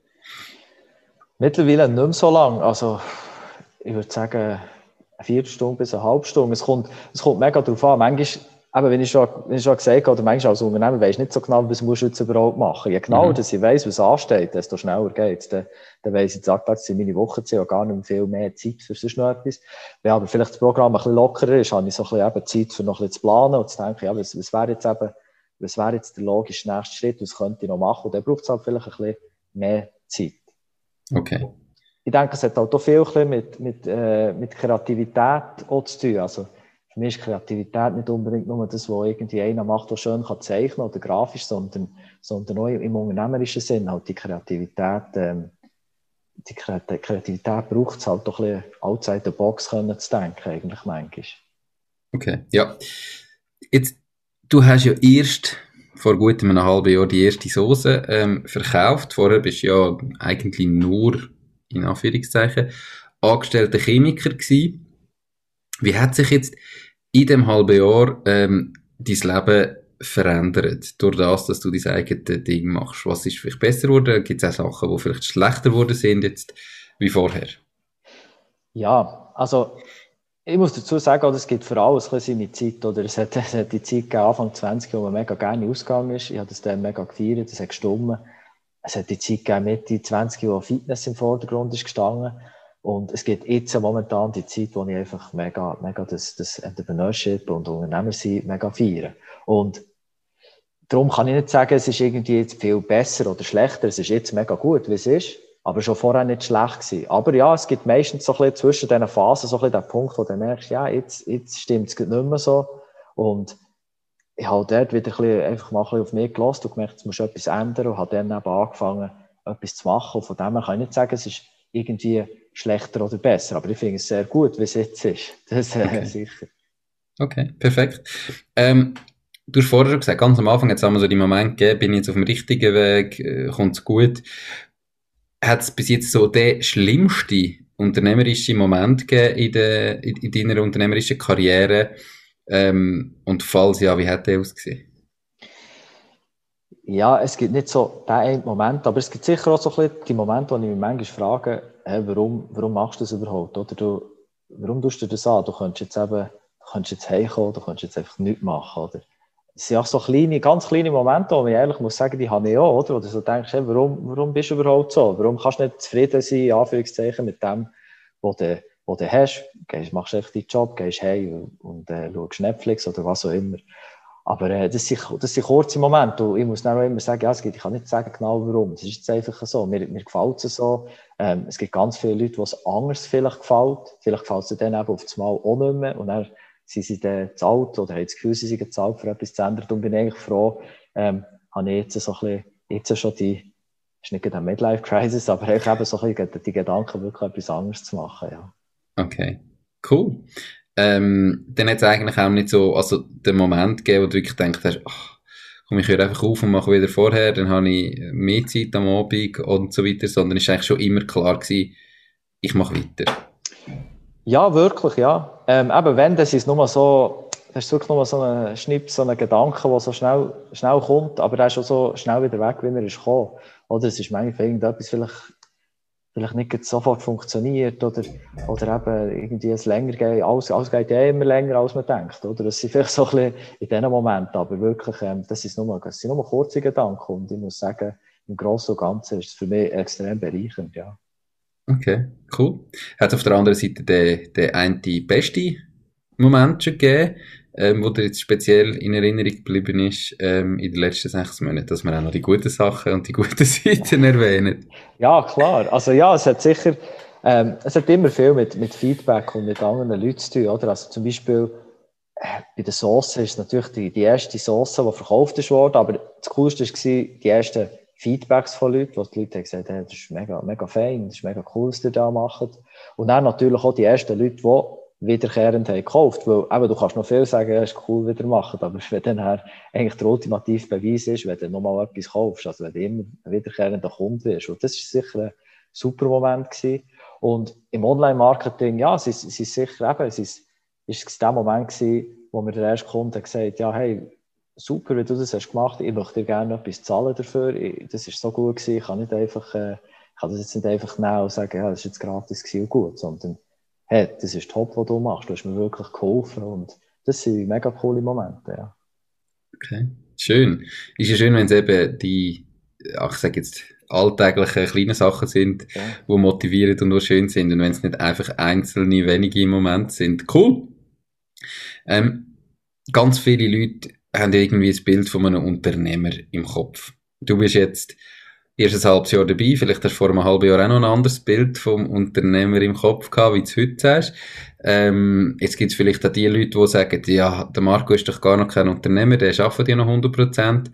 Mittlerweile nicht mehr so lang. Also ich würde sagen, eine Viertelstunde bis eine halbe Stunde. Es kommt, es kommt mega darauf an. Manchmal eben, wenn ich schon, wenn ich schon gesagt habe, manchmal als Unternehmer weisst nicht so genau, was musst du jetzt überhaupt machen. Je genauer, mhm. dass ich weiss, was ansteht, desto schneller geht's. Dann, dann weiss ich, sag, jetzt sind meine Wochenziele gar nicht mehr viel mehr Zeit für sonst noch etwas. Wenn aber vielleicht das Programm ein bisschen lockerer ist, habe ich so ein bisschen eben Zeit, für noch ein bisschen zu planen und zu denken, ja, was, was wäre jetzt eben, was wäre jetzt der logische nächste Schritt, was könnte ich noch machen? Und dann braucht es halt vielleicht ein bisschen mehr Zeit. Okay. Ich denke, es hat auch viel mit, mit, äh, mit Kreativität auch zu tun. Also, für mich ist Kreativität nicht unbedingt nur das, was irgendwie einer macht, der schön kann zeichnen oder grafisch, sondern sondern auch im unternehmerischen Sinn, halt die Kreativität, ähm, die Kreativität braucht es halt doch ein bisschen outside the box können zu denken, eigentlich manchmal. Okay, ja. Jetzt, du hast ja erst vor gut einem halben Jahr die erste Soße ähm, verkauft. Vorher bist du ja eigentlich nur, in Anführungszeichen, angestellter Chemiker gewesen. Wie hat sich jetzt in dem halben Jahr ähm, dein Leben verändert, durch das, dass du dein eigenes Ding machst? Was ist vielleicht besser geworden? Gibt es auch Sachen, die vielleicht schlechter geworden sind jetzt wie vorher? Ja, also ich muss dazu sagen, es gibt für alles ein seine Zeit. Oder es, hat, es hat die Zeit gegeben, Anfang 20, wo man mega gerne ausgegangen ist. Ich habe das dann mega gefeiert, das hat gestummen. Es hat die Zeit gegeben, Mitte 20, wo Fitness im Vordergrund ist gestanden. Und es gibt jetzt momentan die Zeit, wo ich einfach mega, mega das, das Entrepreneurship und Unternehmer sein mega feiere. Und darum kann ich nicht sagen, es ist irgendwie jetzt viel besser oder schlechter. Es ist jetzt mega gut, wie es ist aber schon vorher nicht schlecht gewesen. Aber ja, es gibt meistens so ein bisschen zwischen diesen Phasen so ein bisschen den Punkt, wo du merkst, ja, jetzt, jetzt stimmt es nicht mehr so. Und ich habe dort wieder ein bisschen, einfach mal ein bisschen auf mich gelassen und gemerkt, es muss etwas ändern und habe dann eben angefangen, etwas zu machen. Und von dem her kann ich nicht sagen, es ist irgendwie schlechter oder besser, aber ich finde es sehr gut, wie es jetzt ist. Das äh, okay. sicher. Okay, perfekt. Ähm, du hast vorher schon gesagt, ganz am Anfang, jetzt haben wir so die Moment gegeben, bin ich jetzt auf dem richtigen Weg, äh, kommt es gut hat es bis jetzt so den schlimmsten unternehmerischen Moment gegeben in, der, in, in deiner unternehmerischen Karriere? Ähm, und falls ja, wie hat der ausgesehen? Ja, es gibt nicht so den Moment, aber es gibt sicher auch so ein bisschen die Momente, wo ich mich manchmal frage, hey, warum, warum machst du das überhaupt? Oder du, warum tust du das an? Du könntest jetzt eben, du könntest jetzt heimkommen, du könntest jetzt einfach nichts machen, oder? Sind auch so kleine, ganz kleine Momente, wo ich ehrlich muss sagen, die habe ich auch, oder? Wo du so denkst, hey, warum, warum bist du überhaupt so? Warum kannst du nicht zufrieden sein, in Anführungszeichen, mit dem, was du, was du hast? Gehst, machst einfach deinen Job, gehst heim und, äh, schaust Netflix oder was auch immer. Aber äh, das, sind, das sind kurze Momente und ich muss dann auch immer sagen, ja, es gibt, ich kann nicht sagen genau warum. Es ist jetzt einfach so. Mir, mir gefällt es so. Ähm, es gibt ganz viele Leute, die es anders vielleicht gefällt. Vielleicht gefällt es dann eben auf das Mal auch nicht mehr. Und dann sie sind dann zu alt oder haben das Gefühl, sie sind zu alt für etwas zu ändern. Und bin ich eigentlich froh, ähm, habe ich jetzt so ein bisschen, jetzt schon die, ist nicht eine Midlife-Crisis, aber ich habe so ein bisschen die Gedanken, wirklich etwas anderes zu machen, ja. Okay, cool. Ähm, dann hat es eigentlich auch nicht so, also den Moment gegeben, wo du wirklich denkst, hast, ach, komm, ich höre einfach auf und mache wieder vorher, dann habe ich mehr Zeit am Abend und so weiter, sondern es ist eigentlich schon immer klar gewesen, ich mache weiter. Ja, wirklich, ja. Ähm, eben, wenn, das ist nur so, das ist wirklich nur so ein Schnipp, so ein Gedanke, der so schnell, schnell kommt, aber der ist auch so schnell wieder weg, wie er ist gekommen. Oder es ist manchmal irgendetwas vielleicht, vielleicht nicht sofort funktioniert oder, oder eben irgendwie es länger geht, alles, alles geht ja immer länger, als man denkt, oder? Das sind vielleicht so ein bisschen in diesen Momenten, aber wirklich, ähm, das, ist nur, das sind nur kurze Gedanken und ich muss sagen, im Großen und Ganzen ist es für mich extrem bereichernd, ja. Okay, cool. Hat auf der anderen Seite den, den einen beste Moment schon gegeben, ähm, wo dir jetzt speziell in Erinnerung geblieben ist ähm, in den letzten sechs Monaten, dass wir auch noch die guten Sachen und die guten Seiten erwähnen? Ja, klar. Also ja, es hat sicher, ähm, es hat immer viel mit, mit Feedback und mit anderen Leuten zu tun, oder? Also zum Beispiel äh, bei der Sauce ist natürlich die, die erste Sauce, die verkauft worden, aber das Coolste war die ersten Feedbacks von Leuten, wo die Leute haben gesagt haben, das ist mega, mega fein, das ist mega cool, was ihr da macht. Und dann natürlich auch die ersten Leute, die wiederkehrend haben gekauft, weil eben, du kannst noch viel sagen, ja, ist cool, wieder machen, aber wenn dann eigentlich der ultimative Beweis ist, wenn du nochmal etwas kaufst, also wenn du immer ein wiederkehrender Kunde bist. Und das ist sicher ein super Moment gewesen. Und im Online-Marketing, ja, es ist, es ist sicher eben, es ist, ist der Moment gewesen, wo mir der erste Kunde gesagt hat, ja, hey, super, wie du das hast gemacht. Ich möchte dir gerne etwas zahlen dafür. Ich, das ist so gut gewesen. Ich kann nicht einfach, äh, ich kann das jetzt nicht einfach nehmen und sagen, ja, das ist jetzt gratis gewesen und gut, sondern, hey, das ist top, was du machst. Du hast mir wirklich geholfen und das sind mega coole Momente, ja. Okay. Schön. Ist ja schön, wenn es eben die, ach, ich sage jetzt, alltägliche kleine Sachen sind, ja. die motivieren und die schön sind und wenn es nicht einfach einzelne wenige im Moment sind. Cool. Ähm, ganz viele Leute haben irgendwie das Bild von einem Unternehmer im Kopf. Du bist jetzt erst ein halbes Jahr dabei, vielleicht hast du vor einem halben Jahr auch noch ein anderes Bild vom Unternehmer im Kopf gehabt, wie du es heute hast. Ähm, jetzt gibt es vielleicht auch die Leute, die sagen, ja, der Marco ist doch gar noch kein Unternehmer, der arbeitet ja noch 100 Prozent.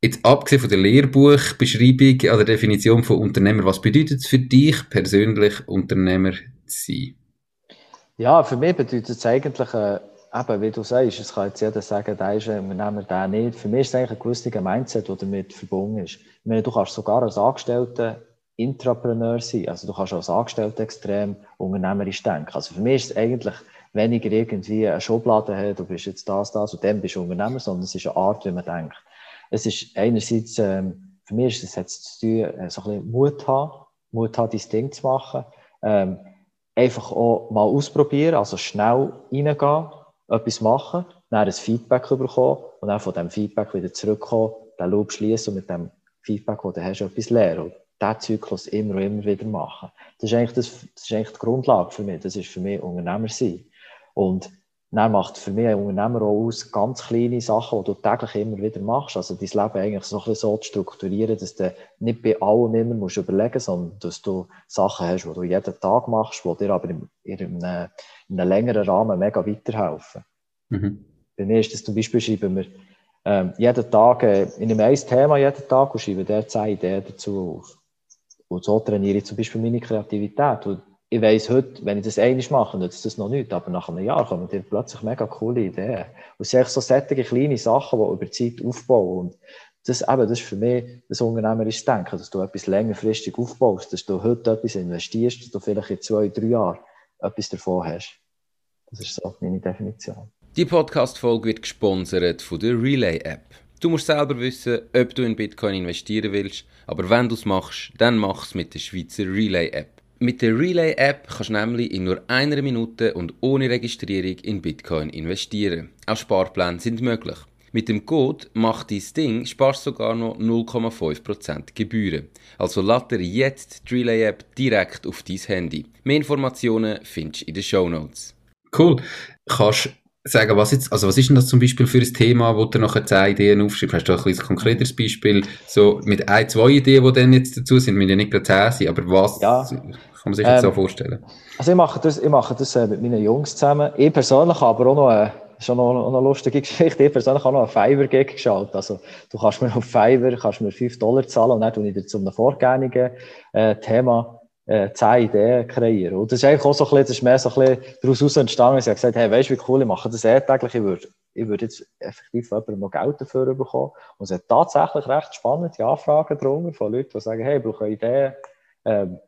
Jetzt abgesehen von der Lehrbuchbeschreibung oder Definition von Unternehmer, was bedeutet es für dich persönlich, Unternehmer zu sein? Ja, für mich bedeutet es eigentlich, äh, eben, wie du sagst, es kann jetzt jeder sagen, der ist ein Unternehmer, der nicht. Für mich ist es eigentlich ein gewisser Mindset, der damit verbunden ist. Ich meine, du kannst sogar als Angestellter Intrapreneur sein. Also du kannst als Angestellter extrem unternehmerisch denken. Also für mich ist es eigentlich weniger irgendwie eine Schublade, hey, du bist jetzt das, das und dann bist du Unternehmer, sondern es ist eine Art, wie man denkt. Es ist einerseits, ähm, für mich ist es jetzt zu tun, äh, so ein bisschen Mut haben, Mut haben, dein Ding zu machen. Ähm, einfach auch mal ausprobieren, also schnell reingehen, etwas machen, dann ein Feedback bekommen und dann von diesem Feedback wieder zurückkommen, den Loop schließen und mit dem Feedback, das du hast, etwas lernen. Und diesen Zyklus immer und immer wieder machen. Das ist eigentlich, das, das ist eigentlich die Grundlage für mich. Das ist für mich Unternehmer sein. Und dann macht für mich ein Unternehmer auch aus, ganz kleine Sachen, die du täglich immer wieder machst. Also dein Leben eigentlich so, ein bisschen so zu strukturieren, dass du nicht bei allem immer musst überlegen musst, sondern dass du Sachen hast, die du jeden Tag machst, die dir aber in, in, einem, in einem längeren Rahmen mega weiterhelfen. Mhm. Bei mir ist das zum Beispiel, schreiben wir ähm, jeden Tag, äh, in einem ein Thema jeden Tag und schreiben der zwei Ideen dazu auf. Und so trainiere ich zum Beispiel meine Kreativität. Und ich weiss heute, wenn ich das einmal mache, nützt das noch nicht, aber nach einem Jahr kommen dir plötzlich mega coole Ideen. Und es sind so sättige kleine Sachen, die über Zeit aufbauen. Und das, eben, das ist für mich das unternehmerische Denken, dass du etwas längerfristig aufbaust, dass du heute etwas investierst, dass du vielleicht in zwei, drei Jahren etwas davon hast. Das ist so meine Definition. Die Podcast-Folge wird gesponsert von der Relay-App. Du musst selber wissen, ob du in Bitcoin investieren willst, aber wenn du es machst, dann mach es mit der Schweizer Relay-App. Mit der Relay-App kannst du nämlich in nur einer Minute und ohne Registrierung in Bitcoin investieren. Auch Sparpläne sind möglich. Mit dem Code «Mach dein Ding» sparst sogar noch 0,5% Gebühren. Also dir jetzt die Relay-App direkt auf dein Handy. Mehr Informationen findest du in den Show Notes. Cool. Kannst sagen, was jetzt, also was ist denn das zum Beispiel für ein Thema, wo du nachher zehn Ideen aufschreibst? Hast du ein, ein konkreteres Beispiel, so mit ein, zwei Ideen, die dann jetzt dazu sind, müssen ja nicht gerade zehn sein, aber was ja. kann man sich jetzt ähm, so vorstellen? Also ich mache das, ich mache das äh, mit meinen Jungs zusammen. Ich persönlich habe aber auch noch eine, schon noch, noch eine lustige Geschichte. Ich persönlich habe noch einen Fiverr-Gig geschaut. Also, du kannst mir auf Fiverr, kannst mir 5 Dollar zahlen und dann tue ich dir zu einem vorgängigen äh, Thema äh, zehn Ideen kreieren. Und das ist eigentlich auch so ein bisschen, das ist mehr so ein bisschen daraus entstanden, ich habe gesagt, hey, weißt du, wie cool, ich mache das eh täglich, ich würde, ich würde jetzt effektiv jemandem noch Geld dafür bekommen. Und es hat tatsächlich recht spannende Anfragen drunter von Leuten, die sagen, hey, ich brauche Ideen, ähm,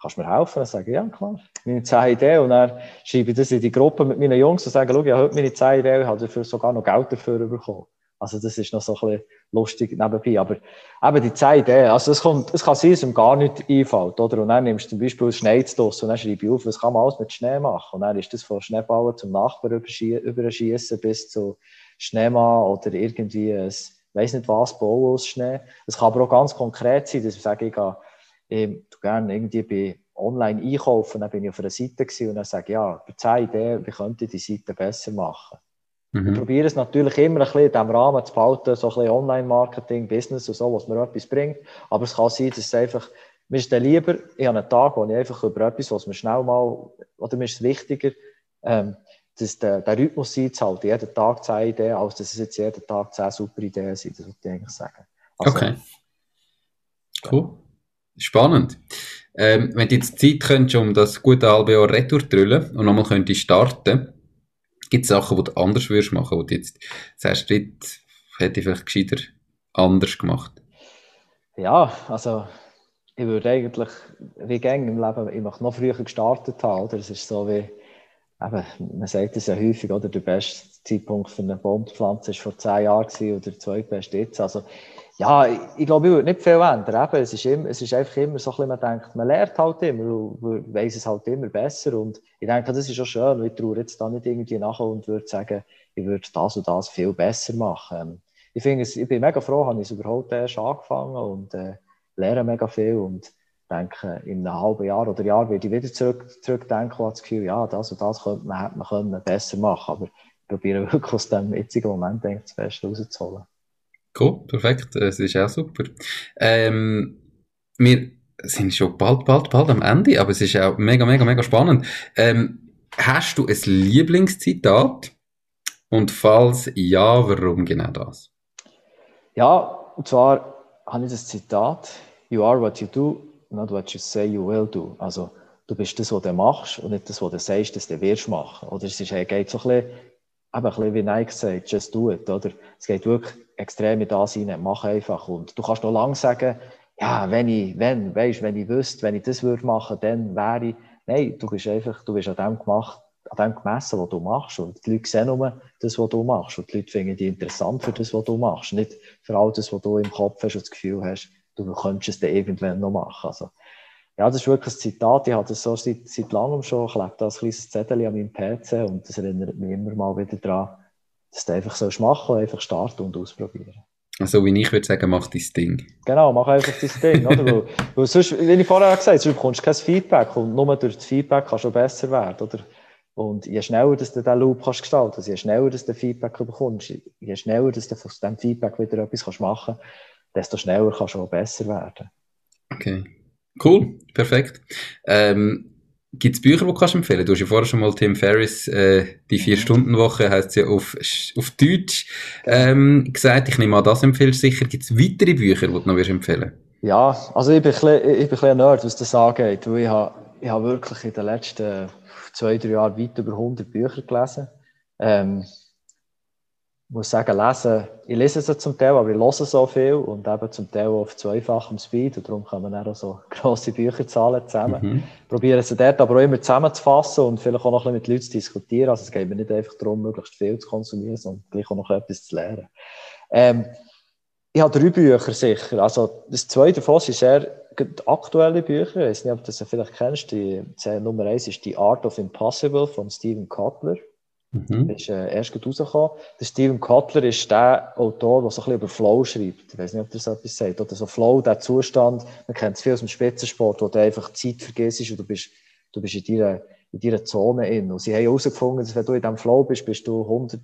kannst du mir helfen? Und ich sage, ja, klar, meine zehn Ideen. Und dann schreibe ich das in die Gruppe mit meinen Jungs und sage, schau, ich habe heute meine zehn Ideen, ich habe dafür sogar noch Geld dafür bekommen. Also das ist noch so ein bisschen lustig nebenbei. Aber eben die Zeit, also es, kommt, es kann sein, dass ihm gar nicht einfällt. Oder? Und dann nimmst du zum Beispiel Schneidstoss und dann schreibe ich auf, was kann man alles mit Schnee machen. Und dann ist das von Schneeballen zum Nachbarn überschießen bis zu Schneemann oder irgendwie ein, weiss nicht was, bauen aus Schnee. Es kann aber auch ganz konkret sein, dass ich sage, ich gehe, ich gerne irgendwie bei online einkaufen, dann bin ich auf einer Seite gewesen und dann sage ich, ja, bei 10 Ideen, wie könnte ich die Seite besser machen? Mhm. Ich probiere es natürlich immer ein bisschen in diesem Rahmen zu behalten, so ein bisschen Online-Marketing, Business und so, was mir etwas bringt. Aber es kann sein, dass es einfach, mir ist dann lieber, ich habe einen Tag, wo ich einfach über etwas, was mir schnell mal, oder mir ist es wichtiger, ähm, dass der, der Rhythmus einzuhalten, jeden Tag zehn Ideen, als dass es jetzt jeden Tag zehn super Ideen sind, das würde ich eigentlich sagen. Also, okay. Cool. Spannend. Ähm, wenn du jetzt Zeit könntest, um das gute halbe Jahr retour und nochmal könntest starten, Gibt es Sachen, die du anders würdest machen, wo du jetzt sagst, dort hätte ich vielleicht gescheiter anders gemacht? Ja, also ich würde eigentlich, wie gäng im Leben, ich möchte noch früher gestartet haben? Es ist so wie, eben, man sagt es ja häufig, oder? Der beste Zeitpunkt für eine Baumpflanze war vor zehn Jahren oder der zweitbeste jetzt. Also ja, ich, glaube, ich würde nicht viel ändern. Eben, es, ist immer, es ist einfach immer so ein bisschen, man denkt, man lernt halt immer und weiss es halt immer besser. Und ich denke, das ist auch schön. Ich traue jetzt da nicht irgendwie nachher und würde sagen, ich würde das und das viel besser machen. Ich, finde es, ich bin mega froh, habe ich es überhaupt erst angefangen und äh, lerne mega viel und denke, in einem halben Jahr oder Jahr werde ich wieder zurück, zurückdenken und das Gefühl, ja, das und das könnte man, man können besser machen. Aber ich probiere wirklich aus dem jetzigen Moment denke, das Beste rauszuholen. Cool, perfekt, das ist auch super. Ähm, wir sind schon bald, bald, bald am Ende, aber es ist auch mega, mega, mega spannend. Ähm, hast du ein Lieblingszitat? Und falls ja, warum genau das? Ja, und zwar habe ich das Zitat, You are what you do, not what you say you will do. Also, du bist das, was du machst und nicht das, was du sagst, dass du wirst machen. Oder es ist, geht so ein bisschen, eben ein bisschen wie Nike sagt, just do it, oder? Es geht wirklich extrem in das hinein, mach einfach. Und du kannst noch lange sagen, ja, wenn ich, wenn, weißt, wenn ich wüsste, wenn ich das würde machen, dann wäre ich, nein, du bist einfach, du bist an dem gemacht, an dem gemessen, was du machst. Und die Leute sehen nur das, was du machst. Und die Leute finden dich interessant für das, was du machst. Nicht für all das, was du im Kopf hast und das Gefühl hast, du könntest es dann irgendwann noch machen. Also, ja, das ist wirklich ein Zitat. Ich habe das so seit, seit langem schon. Ich lebe da ein kleines Zettel an meinem PC und das erinnert mich immer mal wieder daran, dass du einfach so machen einfach starten und ausprobieren. Also, wie ich würde sagen, mach dein Ding. Genau, mach einfach dein Ding, oder? Weil, weil sonst, wie ich vorher gesagt habe, sonst bekommst du kein Feedback und nur durch das Feedback kannst du besser werden, oder? Und je schneller dass du diesen Loop kannst gestalten kannst, je schneller dass du Feedback bekommst, je schneller dass du aus diesem Feedback wieder etwas kannst machen kannst, desto schneller kannst du auch besser werden. Okay. Cool, perfekt. Ähm, Gibt es Bücher, die du kannst empfehlen Du hast ja vorher schon mal Tim Ferriss, äh, die Vier-Stunden-Woche, heisst ja auf, auf Deutsch, ähm, gesagt. Ich nehme an, das empfiehlst du sicher. Gibt es weitere Bücher, die du noch empfehlen Ja, also ich bin ein bisschen, ich bin ein bisschen nerd, was das angeht. Weil ich habe, ich habe wirklich in den letzten zwei, drei Jahren weit über 100 Bücher gelesen. Ähm, muss sagen, lesen, ich lese sie zum Teil, aber ich höre so viel und eben zum Teil auf zweifachem Speed und darum kann man auch so grosse Bücherzahlen zusammen. Mhm. Probieren sie dort aber auch immer zusammenzufassen und vielleicht auch noch ein bisschen mit Leuten zu diskutieren. Also es geht mir nicht einfach darum, möglichst viel zu konsumieren, sondern gleich auch noch etwas zu lernen. Ähm, ich habe drei Bücher sicher. Also das zweite davon sind sehr aktuelle Bücher. Ich weiß nicht, ob du das vielleicht kennst. Die, Nummer eins ist The Art of Impossible von Stephen Kotler. Mhm. ist äh, erst rausgekommen. Der Steven Kotler ist der Autor, der so ein bisschen über Flow schreibt. Ich weiß nicht, ob das etwas sagt. Oder so Flow, der Zustand, man kennt es viel aus dem Spitzensport, wo du einfach Zeit vergisst und du bist, du bist in deiner, in Zone in. Und sie haben herausgefunden, dass wenn du in diesem Flow bist, bist du 100,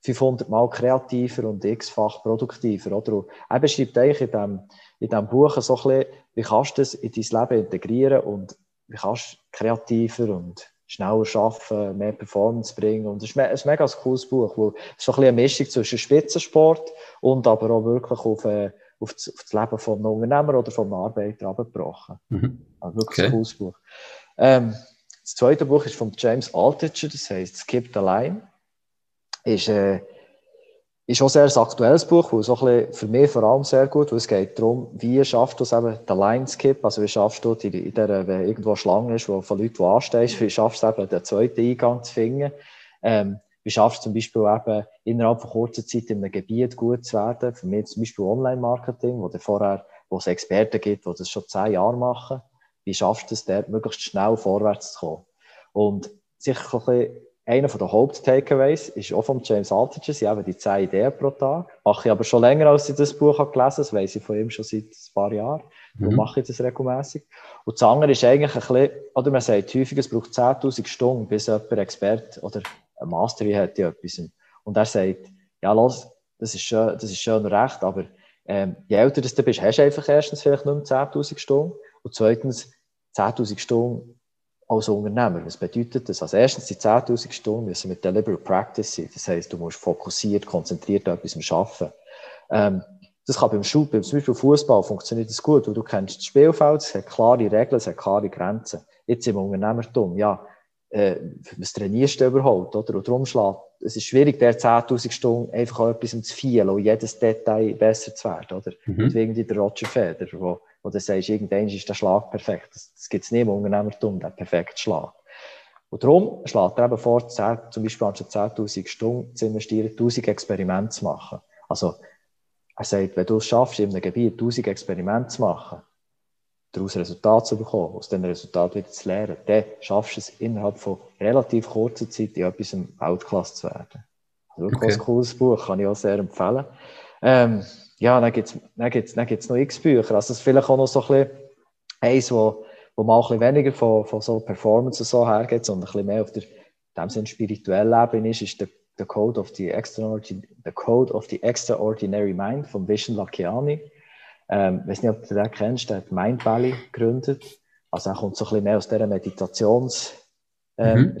500 Mal kreativer und x-fach produktiver. Oder? Und er beschreibt eigentlich in diesem, in diesem Buch so ein bisschen, wie kannst du das in dein Leben integrieren und wie kannst du kreativer und schneller arbeiten, mehr Performance bringen. Und es ist ein mega cooles Buch, weil es so ein bisschen eine Mischung zwischen Spitzensport und aber auch wirklich auf, äh, auf, das, auf das Leben von einem Unternehmer oder von einem Arbeiter abgebrochen. Mhm. Also wirklich okay. ein cooles Buch. Ähm, das zweite Buch ist von James Altucher, das heißt Skip the Line. Ist, äh, ist auch sehr ein aktuelles Buch, weil es auch ein bisschen für mich vor allem sehr gut, weil es geht darum, wie schaffst du es eben, den Line-Skip, also wie schaffst du in, in der, wenn irgendwo Schlange ist, wo von Leuten, die anstehst, wie schaffst du es eben, den zweiten Eingang zu finden, ähm, wie schaffst du zum Beispiel eben, innerhalb von kurzer Zeit in einem Gebiet gut zu werden, für mich zum Beispiel Online-Marketing, wo vorher, wo es Experten gibt, die das schon zehn Jahre machen, wie schaffst du es dort, möglichst schnell vorwärts zu kommen? Und sicher ein bisschen einer der Haupt-Takeaways ist auch von James Altucher, sie haben die 10 Ideen pro Tag. Mache ich aber schon länger, als ich das Buch habe gelesen das weiß ich von ihm schon seit ein paar Jahren. Mhm. mache ich das regelmäßig. Und das andere ist eigentlich ein bisschen, oder man sagt häufig, es braucht 10.000 Stunden, bis jemand Experte oder ein Mastery hat in etwas. Und er sagt, ja, los, das ist schön, das ist schön recht, aber ähm, je älter du bist, hast du einfach erstens vielleicht nur 10.000 Stunden und zweitens 10.000 Stunden als Unternehmer. Was bedeutet das? Als erstens, die 10.000 Stunden müssen mit Deliberate Practice sein. Das heisst, du musst fokussiert, konzentriert an etwas arbeiten. Ähm, das kann beim Schul, beim zum Beispiel Fußball funktioniert das gut, weil du kennst das Spielfeld, es hat klare Regeln, es hat klare Grenzen. Jetzt im Unternehmertum, ja, äh, was trainierst du überhaupt, oder? Und darum schlägt, es ist schwierig, der 10.000 Stunden einfach an etwas zu feilen und jedes Detail besser zu werden, oder? Mhm. Und wegen der Roger Federer, wo wo du sagst, irgendwann ist der Schlag perfekt. Das, das gibt es nicht im Unternehmertum, der perfekte Schlag. Und darum schlägt er eben vor, 10, zum Beispiel anstatt 10.000 Stunden zu investieren, 1.000 Experimente zu machen. Also, er sagt, wenn du es schaffst, in einem Gebiet 1.000 Experimente zu machen, daraus Resultate zu bekommen, aus diesen Resultaten wieder zu lernen, dann schaffst du es innerhalb von relativ kurzer Zeit in etwas Weltklasse zu werden. Also wirklich okay. ein cooles Buch, kann ich auch sehr empfehlen. Ähm, ja, dann gibt es dann gibt's, dann gibt's noch x Bücher. Also, das ist vielleicht auch noch so ein bisschen eins, wo, wo mal ein bisschen weniger von, von so Performance und so hergeht, sondern ein bisschen mehr auf der, dem Sinne spirituellen Ebene ist, ist der, der Code of the Extraordinary, the Code of the Extraordinary Mind von Vishen Lakiani. Ähm, ich weiß nicht, ob du den kennst, der hat Mind Valley gegründet. Also er kommt so ein bisschen mehr aus dieser Meditationsrichtung. Ähm, mhm.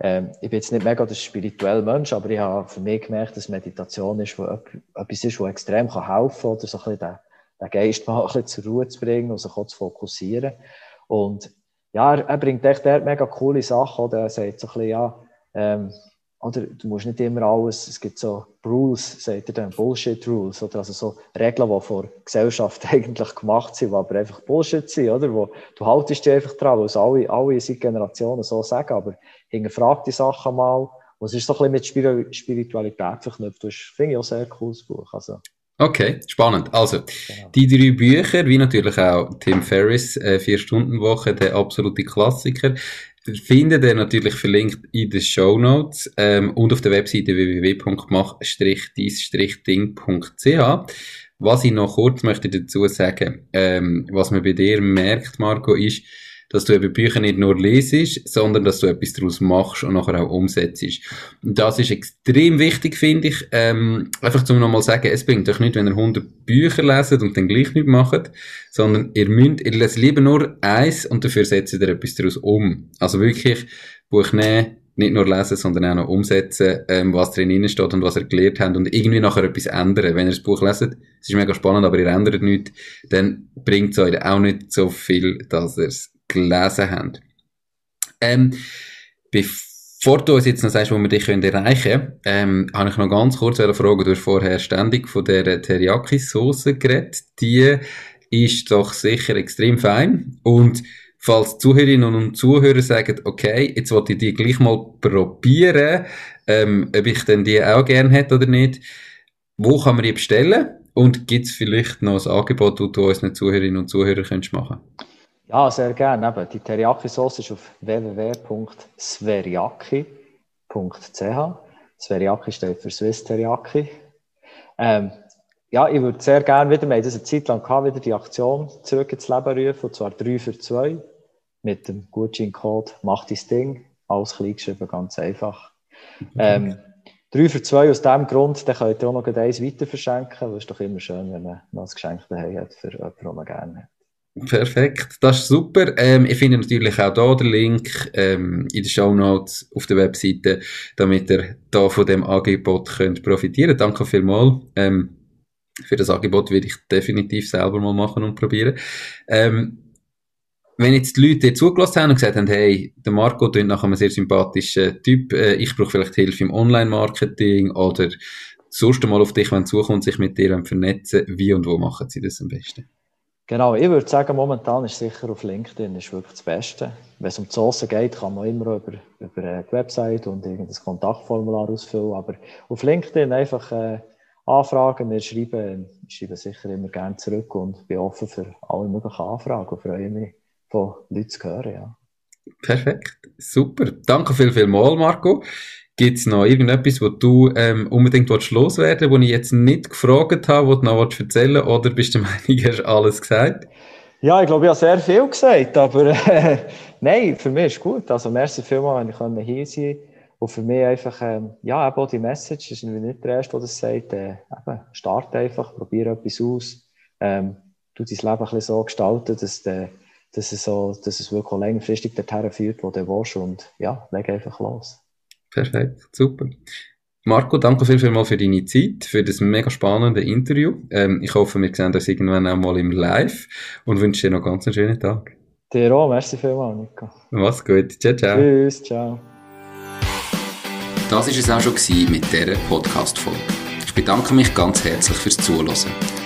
Ähm, ich bin jetzt nicht mega der spirituelle Mensch, aber ich habe für mich gemerkt, dass Meditation ist, wo etwas ist, was extrem helfen kann, oder so ein den, den Geist mal ein bisschen zur Ruhe zu bringen und sich auch zu fokussieren. Und ja, er, er bringt echt mega coole Sachen, oder? Er sagt so ein bisschen, ja, ähm, oder du musst nicht immer alles, es gibt so Rules, sagt er dann, Bullshit-Rules, oder also so Regeln, die vor Gesellschaft eigentlich gemacht sind, die aber einfach Bullshit sind, oder? Wo, du haltest dich einfach dran, weil es alle, alle seit Generationen so sagen, aber hinterfrag die Sachen mal. Und es ist so ein bisschen mit Spiritualität verknüpft. Das finde ich auch sehr cooles Buch. Also, Okay, spannend. Also, genau. die drei Bücher, wie natürlich auch Tim Ferriss, äh, Vier-Stunden-Woche, der absolute Klassiker, findet ihr natürlich verlinkt in den Show Notes ähm, und auf der Webseite www.mach-dies-ding.ch. Was ich noch kurz möchte dazu sagen, ähm, was man bei dir merkt, Marco, ist, dass du eben Bücher nicht nur lesest, sondern dass du etwas daraus machst und nachher auch umsetzt. Das ist extrem wichtig, finde ich. Ähm, einfach zum nochmal sagen, es bringt euch nicht, wenn ihr 100 Bücher leset und dann gleich nicht macht, sondern ihr müsst, ihr leset lieber nur eins und dafür setzt ihr etwas daraus um. Also wirklich Buch nehmen, nicht nur lesen, sondern auch noch umsetzen, ähm, was drin steht und was ihr gelernt habt und irgendwie nachher etwas ändern. Wenn ihr das Buch leset, es ist mega spannend, aber ihr ändert nichts, dann bringt es euch auch nicht so viel, dass ihr es gelesen haben. Ähm, bevor du uns jetzt noch sagst, wo wir dich erreichen können, ähm, habe ich noch ganz kurz eine Frage. Du hast vorher ständig von der Teriyaki-Sauce geredet. Die ist doch sicher extrem fein. Und falls Zuhörerinnen und Zuhörer sagen, okay, jetzt wollte ich die gleich mal probieren, ähm, ob ich denn die auch gerne hätte oder nicht, wo kann man die bestellen? Und gibt es vielleicht noch ein Angebot, das du unseren Zuhörerinnen und Zuhörern machen könntest? Ja, sehr gerne. Eben, die Teriyaki-Sauce ist auf www.sveriaki.ch. Sveriaki steht für Swiss Teriyaki. Ähm, ja, ich würde sehr gerne wieder, wir haben das eine Zeit lang gehabt, wieder die Aktion zurück ins Leben rufen, und zwar 3 für 2 mit dem Gutschein-Code «Mach dein Ding». Alles klein geschrieben, ganz einfach. Ähm, 3 für 2 aus dem Grund, dann könnt ihr auch noch eins weiter verschenken, weil es ist doch immer schön, wenn man noch ein Geschenk daheim hat für jemanden, den man gerne hat. Perfekt, das ist super. Ähm, ich finde natürlich auch da den Link ähm, in den Show Notes auf der Webseite, damit ihr da von dem Angebot könnt profitieren. Danke vielmals. Ähm, für das Angebot würde ich definitiv selber mal machen und probieren. Ähm, wenn jetzt die Leute zugelassen haben und gesagt haben, hey, der Marco klingt nach einem sehr sympathischen Typ, äh, ich brauche vielleicht Hilfe im Online-Marketing oder sonst mal auf dich, wenn zukommt, sich mit dir vernetzen, wie und wo machen sie das am besten? Genau, ich würde sagen, momentan ist sicher auf LinkedIn ist wirklich das Beste. Wenn es um die Soße geht, kann man immer über, über die Website und irgendein Kontaktformular ausfüllen. Aber auf LinkedIn einfach äh, anfragen, wir schreiben, ich schreibe sicher immer gerne zurück und bin offen für alle möglichen Anfragen und freue mich, von Leuten zu hören. Ja. Perfekt, super. Danke viel, viel mal, Marco. Gibt es noch irgendetwas, wo du ähm, unbedingt loswerden willst, wo ich jetzt nicht gefragt habe, wo du noch erzählen willst, oder bist du der Meinung, hast alles gesagt? Ja, ich glaube, ich habe sehr viel gesagt, aber äh, nein, für mich ist gut. Also merci vielmals, wenn ich hier sein konnte. Und für mich einfach, ähm, ja, eben auch die Message, das ist nicht der Erste, der das sagt, äh, eben, start einfach, probiere etwas aus, ähm, du dein Leben ein bisschen so gestalten, dass, de, dass, es so, dass es wirklich längerfristig dorthin führt, wo du willst und ja, leg einfach los. Perfekt, super. Marco, danke viel, viel mal für deine Zeit, für das mega spannende Interview. Ähm, ich hoffe, wir sehen uns irgendwann auch mal im Live und wünsche dir noch ganz einen schönen Tag. Dir auch, merci vielmals, Nico. Mach's gut, ciao, ciao. Tschüss, ciao. Das war es auch schon mit dieser Podcast-Folge. Ich bedanke mich ganz herzlich fürs Zuhören.